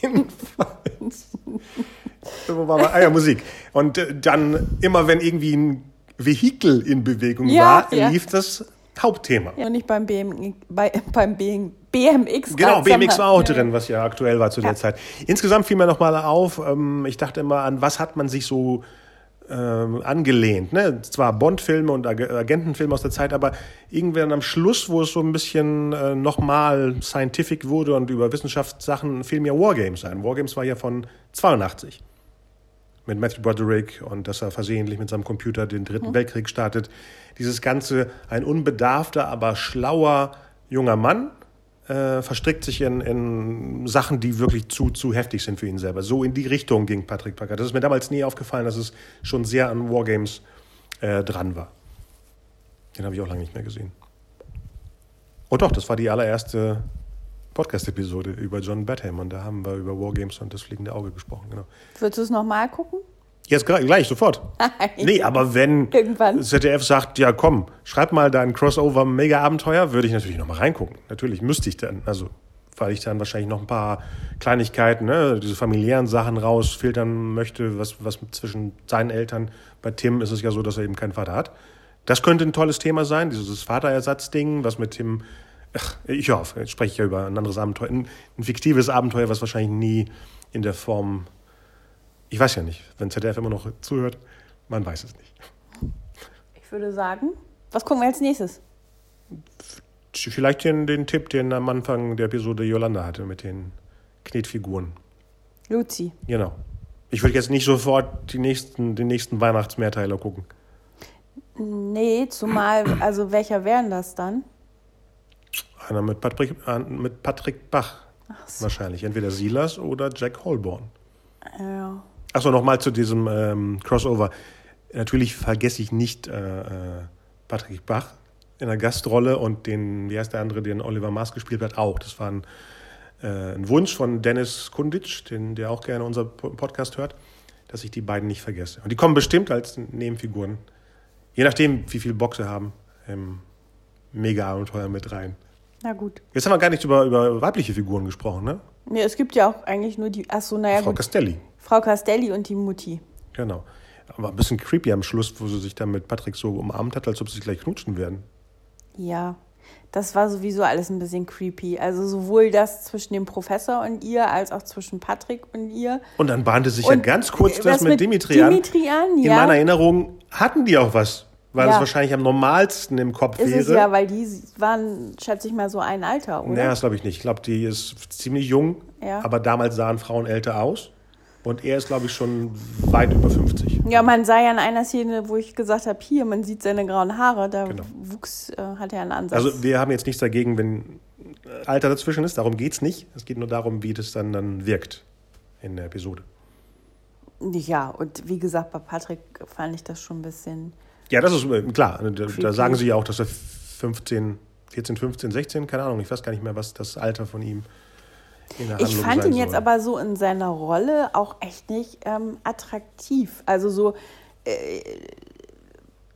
Jedenfalls. Wo war wir? Ah ja, Musik. Und äh, dann immer, wenn irgendwie ein Vehikel in Bewegung Ja, war, ja. lief das Hauptthema. Und nicht beim, BM, bei, [LAUGHS] beim BM, BMX. Genau, BMX war auch drin, was ja aktuell war zu der Zeit. Insgesamt fiel mir nochmal auf, ähm, ich dachte immer, an was hat man sich so ähm, angelehnt. Ne? Zwar Bond-Filme und Ag Agentenfilme aus der Zeit, aber irgendwann am Schluss, wo es so ein bisschen äh, nochmal scientific wurde und über Wissenschaftssachen, fiel mir Wargames ein. Wargames war ja von 82 mit Matthew Broderick und dass er versehentlich mit seinem Computer den Dritten Weltkrieg startet. Dieses Ganze, ein unbedarfter, aber schlauer junger Mann äh, verstrickt sich in, in Sachen, die wirklich zu, zu heftig sind für ihn selber. So in die Richtung ging Patrick Packard. Das ist mir damals nie aufgefallen, dass es schon sehr an Wargames äh, dran war. Den habe ich auch lange nicht mehr gesehen. Oh doch, das war die allererste Podcast-Episode über John Batham und da haben wir über Wargames und das fliegende Auge gesprochen. Genau. Würdest du es nochmal gucken? Jetzt gleich, sofort. Nee, aber wenn Irgendwann. ZDF sagt, ja komm, schreib mal dein Crossover-Mega-Abenteuer, würde ich natürlich noch mal reingucken. Natürlich müsste ich dann, also weil ich dann wahrscheinlich noch ein paar Kleinigkeiten, ne, diese familiären Sachen rausfiltern möchte, was, was zwischen seinen Eltern. Bei Tim ist es ja so, dass er eben keinen Vater hat. Das könnte ein tolles Thema sein, dieses Vaterersatzding, was mit Tim, ach, ich hoffe, jetzt spreche ich ja über ein anderes Abenteuer, ein, ein fiktives Abenteuer, was wahrscheinlich nie in der Form ich weiß ja nicht, wenn ZDF immer noch zuhört, man weiß es nicht. Ich würde sagen, was gucken wir als nächstes? Vielleicht den, den Tipp, den am Anfang der Episode Yolanda hatte mit den Knetfiguren. Luzi. Genau. Ich würde jetzt nicht sofort die nächsten, den nächsten Weihnachtsmehrteiler gucken. Nee, zumal, also welcher wären das dann? Einer mit Patrick, äh, mit Patrick Bach wahrscheinlich. Entweder Silas oder Jack Holborn. Ja. Achso, nochmal zu diesem ähm, Crossover. Natürlich vergesse ich nicht äh, äh, Patrick Bach in der Gastrolle und den, wie heißt der andere, den Oliver Maas gespielt hat, auch. Das war ein, äh, ein Wunsch von Dennis Kunditsch, den, der auch gerne unser Po- Podcast hört, dass ich die beiden nicht vergesse. Und die kommen bestimmt als Nebenfiguren, je nachdem, wie viel Bock sie haben, im Mega-Abenteuer mit rein. Na gut. Jetzt haben wir gar nicht über, über weibliche Figuren gesprochen, ne? Nee, es gibt ja auch eigentlich nur die. Achso, naja, Frau gut. Castelli. Frau Castelli und die Mutti. Genau. Aber ein bisschen creepy am Schluss, wo sie sich dann mit Patrick so umarmt hat, als ob sie sich gleich knutschen werden. Ja. Das war sowieso alles ein bisschen creepy. Also sowohl das zwischen dem Professor und ihr, als auch zwischen Patrick und ihr. Und dann bahnte sich ja Und ganz kurz das das mit mit Dimitri an. Dimitri an, In ja. meiner Erinnerung hatten die auch was, weil Ja. es wahrscheinlich am normalsten im Kopf Ist wäre. es ja, weil die waren, schätze ich mal, so ein Alter, oder? naja, das glaube ich nicht. Ich glaube, die ist ziemlich jung, Ja. aber damals sahen Frauen älter aus. Und er ist, glaube ich, schon weit über 50. Ja, man sah ja in einer Szene, wo ich gesagt habe, hier, man sieht seine grauen Haare, da Genau. wuchs, äh, hat er einen Ansatz. Also wir haben jetzt nichts dagegen, wenn äh, Alter dazwischen ist. Darum geht es nicht. Es geht nur darum, wie das dann, dann wirkt in der Episode. ja, und wie gesagt, bei Patrick fand ich das schon ein bisschen. Ja, das ist äh, klar. Da, da sagen sie ja auch, dass er 15, 14, 15, 16, keine Ahnung, ich weiß gar nicht mehr, was das Alter von ihm in der Ich fand ihn jetzt soll. aber so in seiner Rolle auch echt nicht ähm, attraktiv. Also so, äh,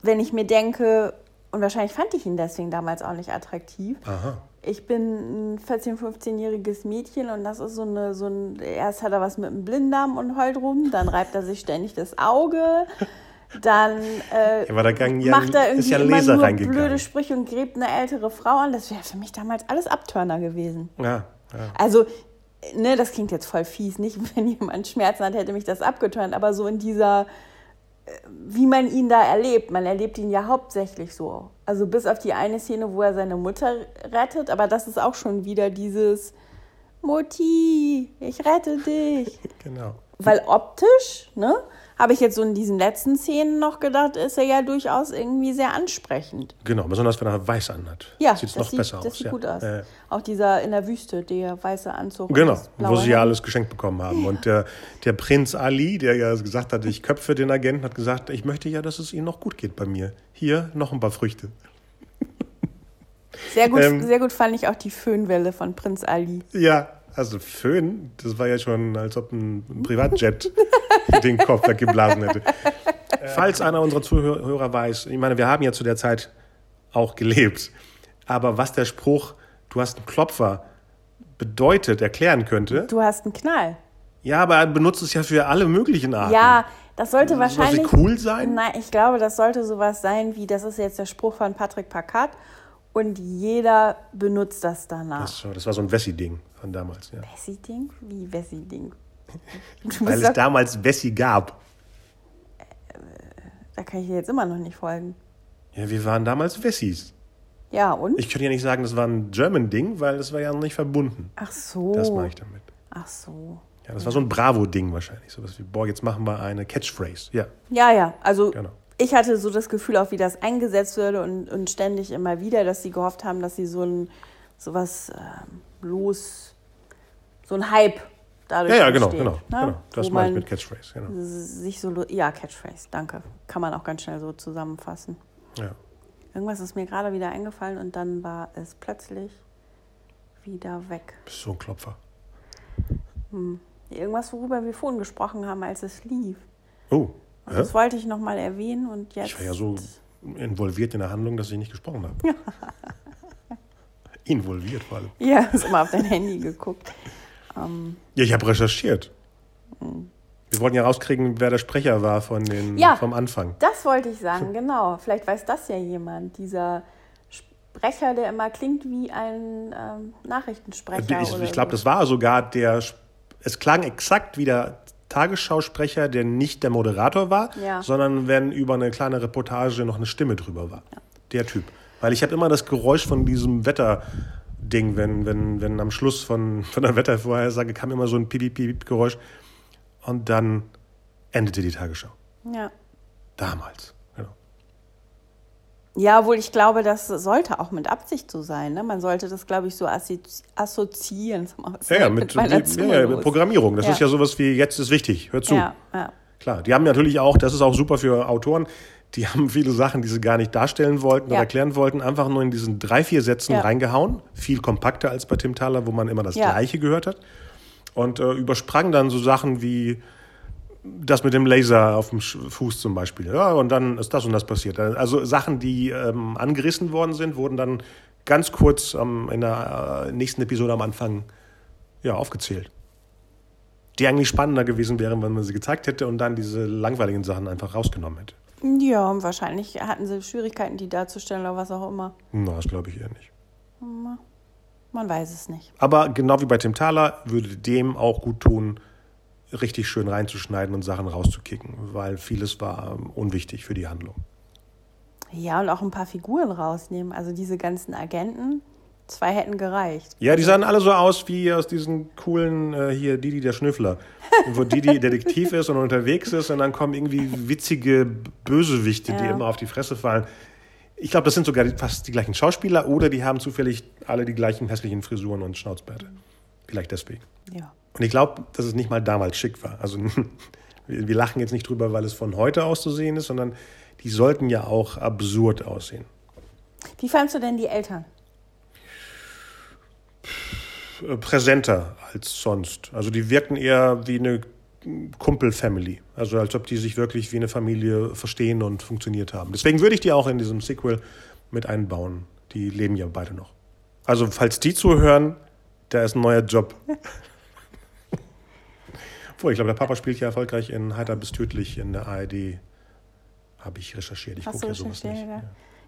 wenn ich mir denke, und wahrscheinlich fand ich ihn deswegen damals auch nicht attraktiv. Aha. Ich bin ein 14-, 15-jähriges Mädchen und das ist so eine, so ein, erst hat er was mit dem Blinddarm und heult rum, dann reibt er sich ständig das Auge, [LAUGHS] dann äh, Ja, da macht er irgendwie ja immer nur blöde Sprüche und gräbt eine ältere Frau an. Das wäre für mich damals alles Abtörner gewesen. Ja, ja. Also, ne, das klingt jetzt voll fies, nicht [LAUGHS] wenn jemand Schmerzen hat, hätte mich das abgeturnt, aber so in dieser, äh, wie man ihn da erlebt, man erlebt ihn ja hauptsächlich so. Also bis auf die eine Szene, wo er seine Mutter rettet, aber das ist auch schon wieder dieses Mutti, ich rette dich. [LAUGHS] Genau. Weil optisch, ne, habe ich jetzt so in diesen letzten Szenen noch gedacht, ist er ja durchaus irgendwie sehr ansprechend. Genau, besonders wenn er weiß anhat. Ja, sieht es das noch sieht, besser das aus. sieht ja. gut aus. Äh, Auch dieser in der Wüste, der weiße Anzug. Genau, das wo sie ja alles geschenkt bekommen haben. Und der, der Prinz Ali, der ja gesagt hat, ich köpfe den Agenten, hat gesagt, ich möchte ja, dass es ihnen noch gut geht bei mir. Hier noch ein paar Früchte. Sehr gut, Ähm, sehr gut fand ich auch die Föhnwelle von Prinz Ali. Ja, also Föhn, das war ja schon, als ob ein, Privatjet [LAUGHS] den Kopf weggeblasen hätte. Falls einer unserer Zuhörer weiß, ich meine, wir haben ja zu der Zeit auch gelebt, aber was der Spruch, du hast einen Klopfer, bedeutet, erklären könnte, Du hast einen Knall. ja, aber er benutzt es ja für alle möglichen Arten. Ja, das sollte Soll wahrscheinlich. cool sein? Nein, ich glaube, das sollte sowas sein wie, das ist jetzt der Spruch von Patrick Packard und jeder benutzt das danach. Das, so- das war so ein Wessi-Ding von damals, ja. Wessi-Ding? Wie Wessi-Ding? [LAUGHS] Weil es damals Wessi gab. da kann ich dir jetzt immer noch nicht folgen. Ja, wir waren damals Wessis. Ja, und? Ich könnte ja nicht sagen, das war ein German-Ding, weil das war ja noch nicht verbunden. Ach so. Das mache ich damit. Ach so. Ja, das war so ein Bravo-Ding wahrscheinlich. So was wie, boah, jetzt machen wir eine Catchphrase. Ja, Ja, ja, also Genau. ich hatte so das Gefühl, auch wie das eingesetzt würde und, und ständig immer wieder, dass sie gehofft haben, dass sie so ein sowas ähm, los, so ein Hype dadurch ja, ja genau, entsteht, genau, ne? genau. Das meine ich mit Catchphrase. Genau. sich so, ja, Catchphrase, danke. Kann man auch ganz schnell so zusammenfassen. Ja. Irgendwas ist mir gerade wieder eingefallen und dann war es plötzlich wieder weg. Bist so ein Klopfer. Irgendwas, worüber wir vorhin gesprochen haben, als es lief. Oh, hä? Das wollte ich nochmal erwähnen und jetzt. ich war ja so involviert in der Handlung, dass ich nicht gesprochen habe. [LAUGHS] Involviert vor allem. Ja, hast immer auf dein Handy geguckt. Ähm, Ja, ich habe recherchiert. Wir wollten ja rauskriegen, wer der Sprecher war von den, Ja. vom Anfang. das wollte ich sagen, genau. Vielleicht weiß das ja jemand. Dieser Sprecher, der immer klingt wie ein ähm, Nachrichtensprecher. Ich, oder ich glaube, so. das war sogar der. Es klang exakt wie der Tagesschausprecher, der nicht der Moderator war, Ja. sondern wenn über eine kleine Reportage noch eine Stimme drüber war. Der Typ. Weil ich habe immer das Geräusch von diesem Wetterding, wenn, wenn, wenn am Schluss von, von der Wettervorhersage kam immer so ein Piep-Piep-Piep-Geräusch und dann endete die Tagesschau. Ja. Damals. Genau. Ja, obwohl ich glaube, das sollte auch mit Absicht so sein. Ne? Man sollte das, glaube ich, so assozi assoziieren. Ja, ja, mit, mit ja, ja? Programmierung. Das Ja. ist ja sowas wie jetzt ist wichtig. Hör zu. Ja, ja. Klar, die haben natürlich auch, das ist auch super für Autoren, die haben viele Sachen, die sie gar nicht darstellen wollten Ja. oder erklären wollten, einfach nur in diesen drei, vier Sätzen Ja. reingehauen. Viel kompakter als bei Tim Thaler, wo man immer das Ja. Gleiche gehört hat. Und äh, übersprang dann so Sachen wie das mit dem Laser auf dem Fuß zum Beispiel. Ja, und dann ist das und das passiert. Also Sachen, die ähm, angerissen worden sind, wurden dann ganz kurz ähm, in der äh, nächsten Episode am Anfang ja, aufgezählt. Die eigentlich spannender gewesen wären, wenn man sie gezeigt hätte und dann diese langweiligen Sachen einfach rausgenommen hätte. Ja, und wahrscheinlich hatten sie Schwierigkeiten, die darzustellen oder was auch immer. Na, das glaube ich eher nicht. Man weiß es nicht. Aber genau wie bei Tim Thaler würde dem auch gut tun, richtig schön reinzuschneiden und Sachen rauszukicken, weil vieles war ähm, unwichtig für die Handlung. Ja, und auch ein paar Figuren rausnehmen. Also diese ganzen Agenten, zwei hätten gereicht. Ja, die sahen alle so aus wie aus diesen coolen, äh, hier Didi der Schnüffler, wo Didi [LAUGHS] Detektiv ist und unterwegs ist und dann kommen irgendwie witzige Bösewichte, die Ja. immer auf die Fresse fallen. Ich glaube, das sind sogar die- fast die gleichen Schauspieler oder die haben zufällig alle die gleichen hässlichen Frisuren und Schnauzbärte. Vielleicht deswegen. Ja. Und ich glaube, dass es nicht mal damals schick war. Also [LAUGHS] wir wir lachen jetzt nicht drüber, weil es von heute aus zu sehen ist, sondern die sollten ja auch absurd aussehen. Wie fandst du denn die Eltern? Äh, präsenter als sonst. Also die wirken eher wie eine Kumpel-Family. Also als ob die sich wirklich wie eine Familie verstehen und funktioniert haben. Deswegen würde ich die auch in diesem Sequel mit einbauen. Die leben ja beide noch. Also falls die zuhören, da ist ein neuer Job. [LAUGHS] Obwohl, ich glaube, der Papa spielt ja erfolgreich in Heiter bis tödlich in der ARD. Habe ich recherchiert. Ich gucke ja sowas nicht. ja?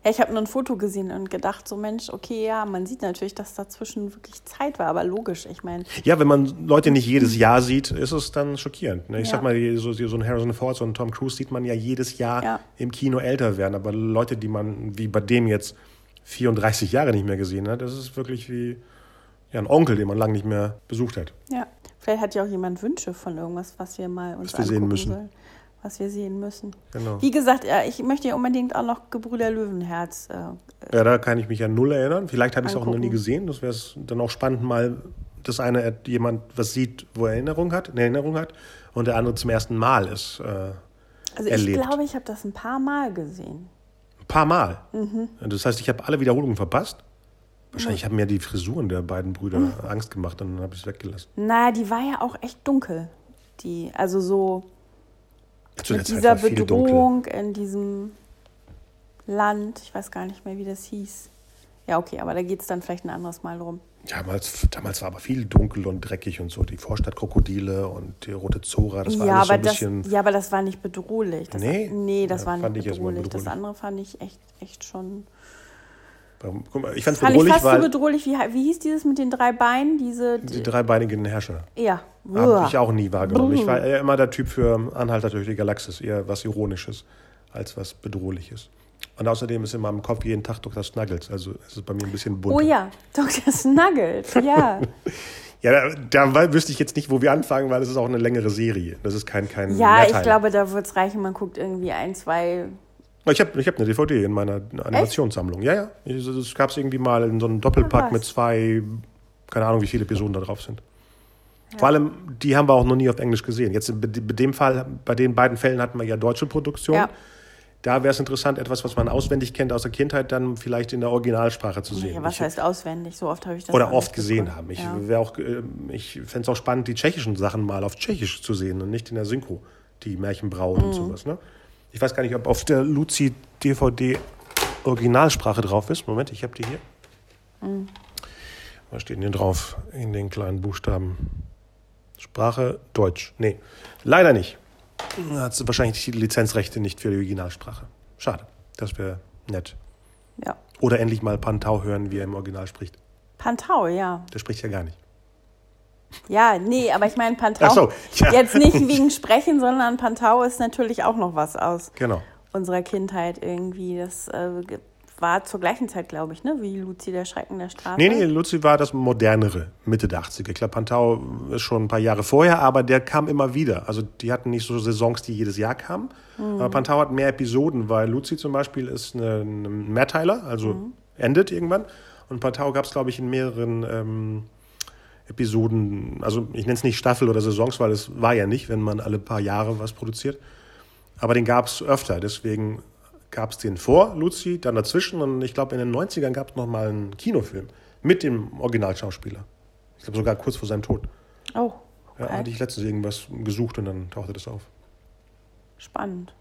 Ja. Ich habe nur ein Foto gesehen und gedacht, so Mensch, okay, ja, man sieht natürlich, dass dazwischen wirklich Zeit war, aber logisch, ich meine, Ja, wenn man Leute nicht jedes Jahr sieht, ist es dann schockierend. Ne? Ich Ja. sag mal, so, so ein Harrison Ford, so ein Tom Cruise sieht man ja jedes Jahr Ja. im Kino älter werden. Aber Leute, die man, wie bei dem jetzt 34 Jahre nicht mehr gesehen hat, das ist wirklich wie ja, ein Onkel, den man lange nicht mehr besucht hat. ja, vielleicht hat ja auch jemand Wünsche von irgendwas, was wir mal uns Was wir sehen müssen. sollen, was wir sehen müssen. Genau. Wie gesagt, ja, ich möchte ja unbedingt auch noch Gebrüder Löwenherz. Äh, Ja, da kann ich mich an null erinnern. Vielleicht habe ich es auch noch nie gesehen. Das wäre dann auch spannend, mal, dass einer jemand was sieht, wo er Erinnerung hat, eine Erinnerung hat, und der andere zum ersten Mal ist. Äh, also Erlebt. ich glaube, ich habe das ein paar Mal gesehen. Ein paar Mal. Mhm. Das heißt, ich habe alle Wiederholungen verpasst. Wahrscheinlich haben mir die Frisuren der beiden Brüder Mhm. Angst gemacht und dann habe ich es weggelassen. Na, die war ja auch echt dunkel. Die, also so Zu mit dieser. Bedrohung in diesem Land. Ich weiß gar nicht mehr, wie das hieß. Ja, okay, aber da geht es dann vielleicht ein anderes Mal drum. Damals, damals war aber viel dunkel und dreckig und so. Die Vorstadtkrokodile und die rote Zora, das war ja, alles so aber ein das, bisschen. ja, aber das war nicht bedrohlich. Das, Nee? nee, das Ja, war fand nicht ich erst mal bedrohlich. Das bedrohlich. andere fand ich echt, echt schon. Ich fand es Fand ich bedrohlich, fast so bedrohlich. Wie, wie hieß dieses mit den drei Beinen? Diese. die dreibeinigen Herrscher. ja. Habe ich auch nie wahrgenommen. Ich war eher immer der Typ für Anhalter durch die Galaxis, eher was Ironisches als was Bedrohliches. Und außerdem ist in meinem Kopf jeden Tag Dr. Snuggles, also es ist bei mir ein bisschen bunt. Oh ja, Dr. Snuggles, ja. [LAUGHS] Ja, da, da wüsste ich jetzt nicht, wo wir anfangen, weil es ist auch eine längere Serie. Das ist kein kein ja, ich Mehrteil. glaube, da wird es reichen. Man guckt irgendwie ein, zwei. Ich habe ich hab eine DVD in meiner Animationssammlung. Ja, ja. Das gab es irgendwie mal in so einem Doppelpack mit zwei, keine Ahnung, wie viele Episoden da drauf sind. Vor allem, die haben wir auch noch nie auf Englisch gesehen. Jetzt bei dem Fall, bei den beiden Fällen hatten wir ja deutsche Produktion. Ja. Da wäre es interessant, etwas, was man auswendig kennt aus der Kindheit, dann vielleicht in der Originalsprache zu sehen. Ja, was Ich- heißt auswendig? So oft habe ich das oder oft gesehen geguckt. haben. Ich, ja. wär auch, äh, ich fände es auch spannend, die tschechischen Sachen mal auf Tschechisch zu sehen und nicht in der Synchro, die Märchenbraut Mhm. und sowas. Ne? Ich weiß gar nicht, ob auf der Luzi DVD Originalsprache drauf ist. Moment, ich habe die hier. Mhm. Was steht denn hier drauf in den kleinen Buchstaben? Sprache Deutsch. Nee, leider nicht. Da Hat sie wahrscheinlich die Lizenzrechte nicht für die Originalsprache. Schade. Das wäre nett. ja. Oder endlich mal Pantau hören, wie er im Original spricht. Pantau, ja. Der spricht ja gar nicht. Ja, nee, aber ich meine Pantau. So, ja. Jetzt nicht wegen Sprechen, sondern Pantau ist natürlich auch noch was aus Genau. unserer Kindheit irgendwie. Das äh, war zur gleichen Zeit, glaube ich, ne? Wie Luzi der Schrecken der Straße. Nee, nee, Luzi war das modernere, Mitte der 80er. Klar, Pantau ist schon ein paar Jahre vorher, aber der kam immer wieder. Also die hatten nicht so Saisons, die jedes Jahr kamen. Aber Pantau hat mehr Episoden, weil Luzi zum Beispiel ist ein Mehrteiler, also endet irgendwann. Und Pantau gab es, glaube ich, in mehreren ähm, Episoden, also ich nenne es nicht Staffel oder Saisons, weil es war ja nicht, wenn man alle paar Jahre was produziert. Aber den gab es öfter, deswegen gab es den vor Luzi, dann dazwischen und ich glaube in den 90ern gab es nochmal einen Kinofilm mit dem Originalschauspieler. Ich glaube sogar kurz vor seinem Tod. Oh, Ja, okay. hatte ich letztens irgendwas gesucht und dann tauchte das auf. spannend.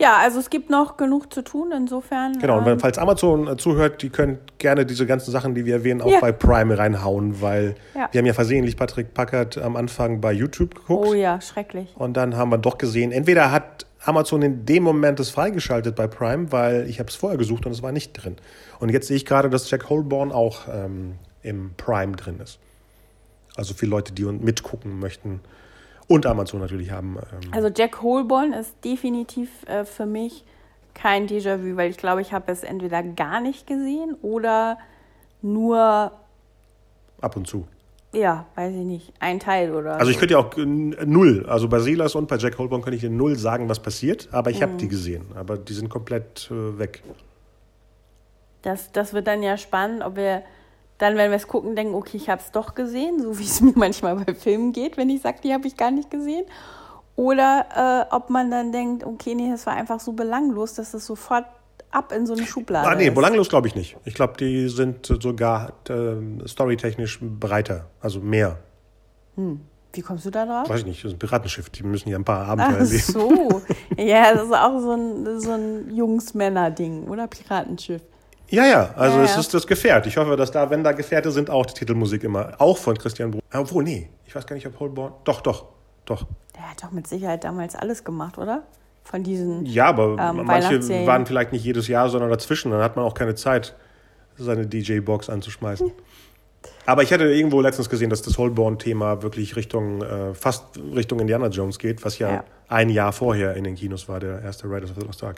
Ja, also es gibt noch genug zu tun, insofern. Genau, und wenn, ähm, falls Amazon äh, zuhört, die können gerne diese ganzen Sachen, die wir erwähnen, auch Ja. bei Prime reinhauen, weil Ja. wir haben ja versehentlich Patrick Packard am Anfang bei YouTube geguckt. oh ja, schrecklich. Und dann haben wir doch gesehen, entweder hat Amazon in dem Moment das freigeschaltet bei Prime, weil ich habe es vorher gesucht und es war nicht drin. Und jetzt sehe ich gerade, dass Jack Holborn auch ähm, im Prime drin ist. Also für Leute, die mitgucken möchten und Amazon natürlich haben. Ähm, Also Jack Holborn ist definitiv äh, für mich kein Déjà-vu, weil ich glaube, ich habe es entweder gar nicht gesehen oder nur, ab und zu. ja, weiß ich nicht, ein Teil oder Also ich könnte ja auch äh, null, also bei Silas und bei Jack Holborn könnte ich dir null sagen, was passiert, aber ich habe die gesehen. Aber die sind komplett äh, weg. Das, das wird dann ja spannend, ob wir dann, wenn wir es gucken, denken, okay, ich habe es doch gesehen, so wie es mir manchmal bei Filmen geht, wenn ich sage, die habe ich gar nicht gesehen. Oder äh, ob man dann denkt, okay, nee, das war einfach so belanglos, dass es sofort ab in so eine Schublade. Ah, nee, belanglos glaube ich nicht. Ich glaube, die sind sogar ähm, storytechnisch breiter, also mehr. Wie kommst du da drauf? Weiß ich nicht, das ist ein Piratenschiff, die müssen ja ein paar Abenteuer Ach erleben. so. Ja, das ist auch so ein, so ein Jungs-Männer-Ding, oder? Piratenschiff. Ja, ja, also Ja, es ja. ist das Gefährt. Ich hoffe, dass da, wenn da Gefährte sind, auch die Titelmusik immer, auch von Christian Bruch. Obwohl, nee, ich weiß gar nicht, ob Holborn. Doch, doch, doch. Der hat doch mit Sicherheit damals alles gemacht, oder? Von diesen. Ja, aber Ähm, manche waren vielleicht nicht jedes Jahr, sondern dazwischen. Dann hat man auch keine Zeit, seine DJ-Box anzuschmeißen. [LAUGHS] Aber ich hatte irgendwo letztens gesehen, dass das Holborn-Thema wirklich Richtung, äh, fast Richtung Indiana Jones geht, was ja, Ja. ein Jahr vorher in den Kinos war, der erste Riders of the Lost Ark.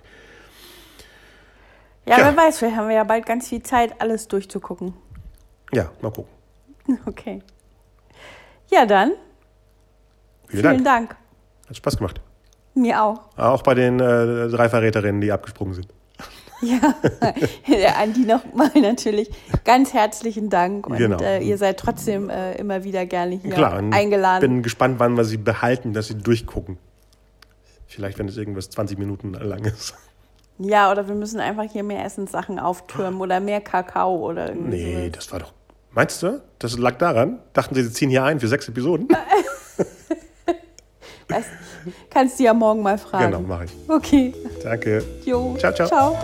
Ja, Ja. wer weiß, vielleicht haben wir ja bald ganz viel Zeit, alles durchzugucken. Ja, mal gucken. [LAUGHS] Okay. Ja, dann. Vielen, Dank. Dank. Hat Spaß gemacht. Mir auch. Auch bei den äh, drei Verräterinnen, die abgesprungen sind. [LAUGHS] Ja, an die nochmal natürlich ganz herzlichen Dank. Und Genau. äh, ihr seid trotzdem äh, immer wieder gerne hier Klar, eingeladen. bin gespannt, wann wir sie behalten, dass sie durchgucken. Vielleicht, wenn es irgendwas 20 Minuten lang ist. Ja, oder wir müssen einfach hier mehr Essenssachen auftürmen oder mehr Kakao oder irgendwie Nee, sowas. das war doch. Meinst du? Das lag daran? Dachten sie, sie ziehen hier ein für sechs Episoden? [LAUGHS] Kannst du ja morgen mal fragen. genau, mache ich. Okay. Danke. Jo. Ciao, ciao. Ciao.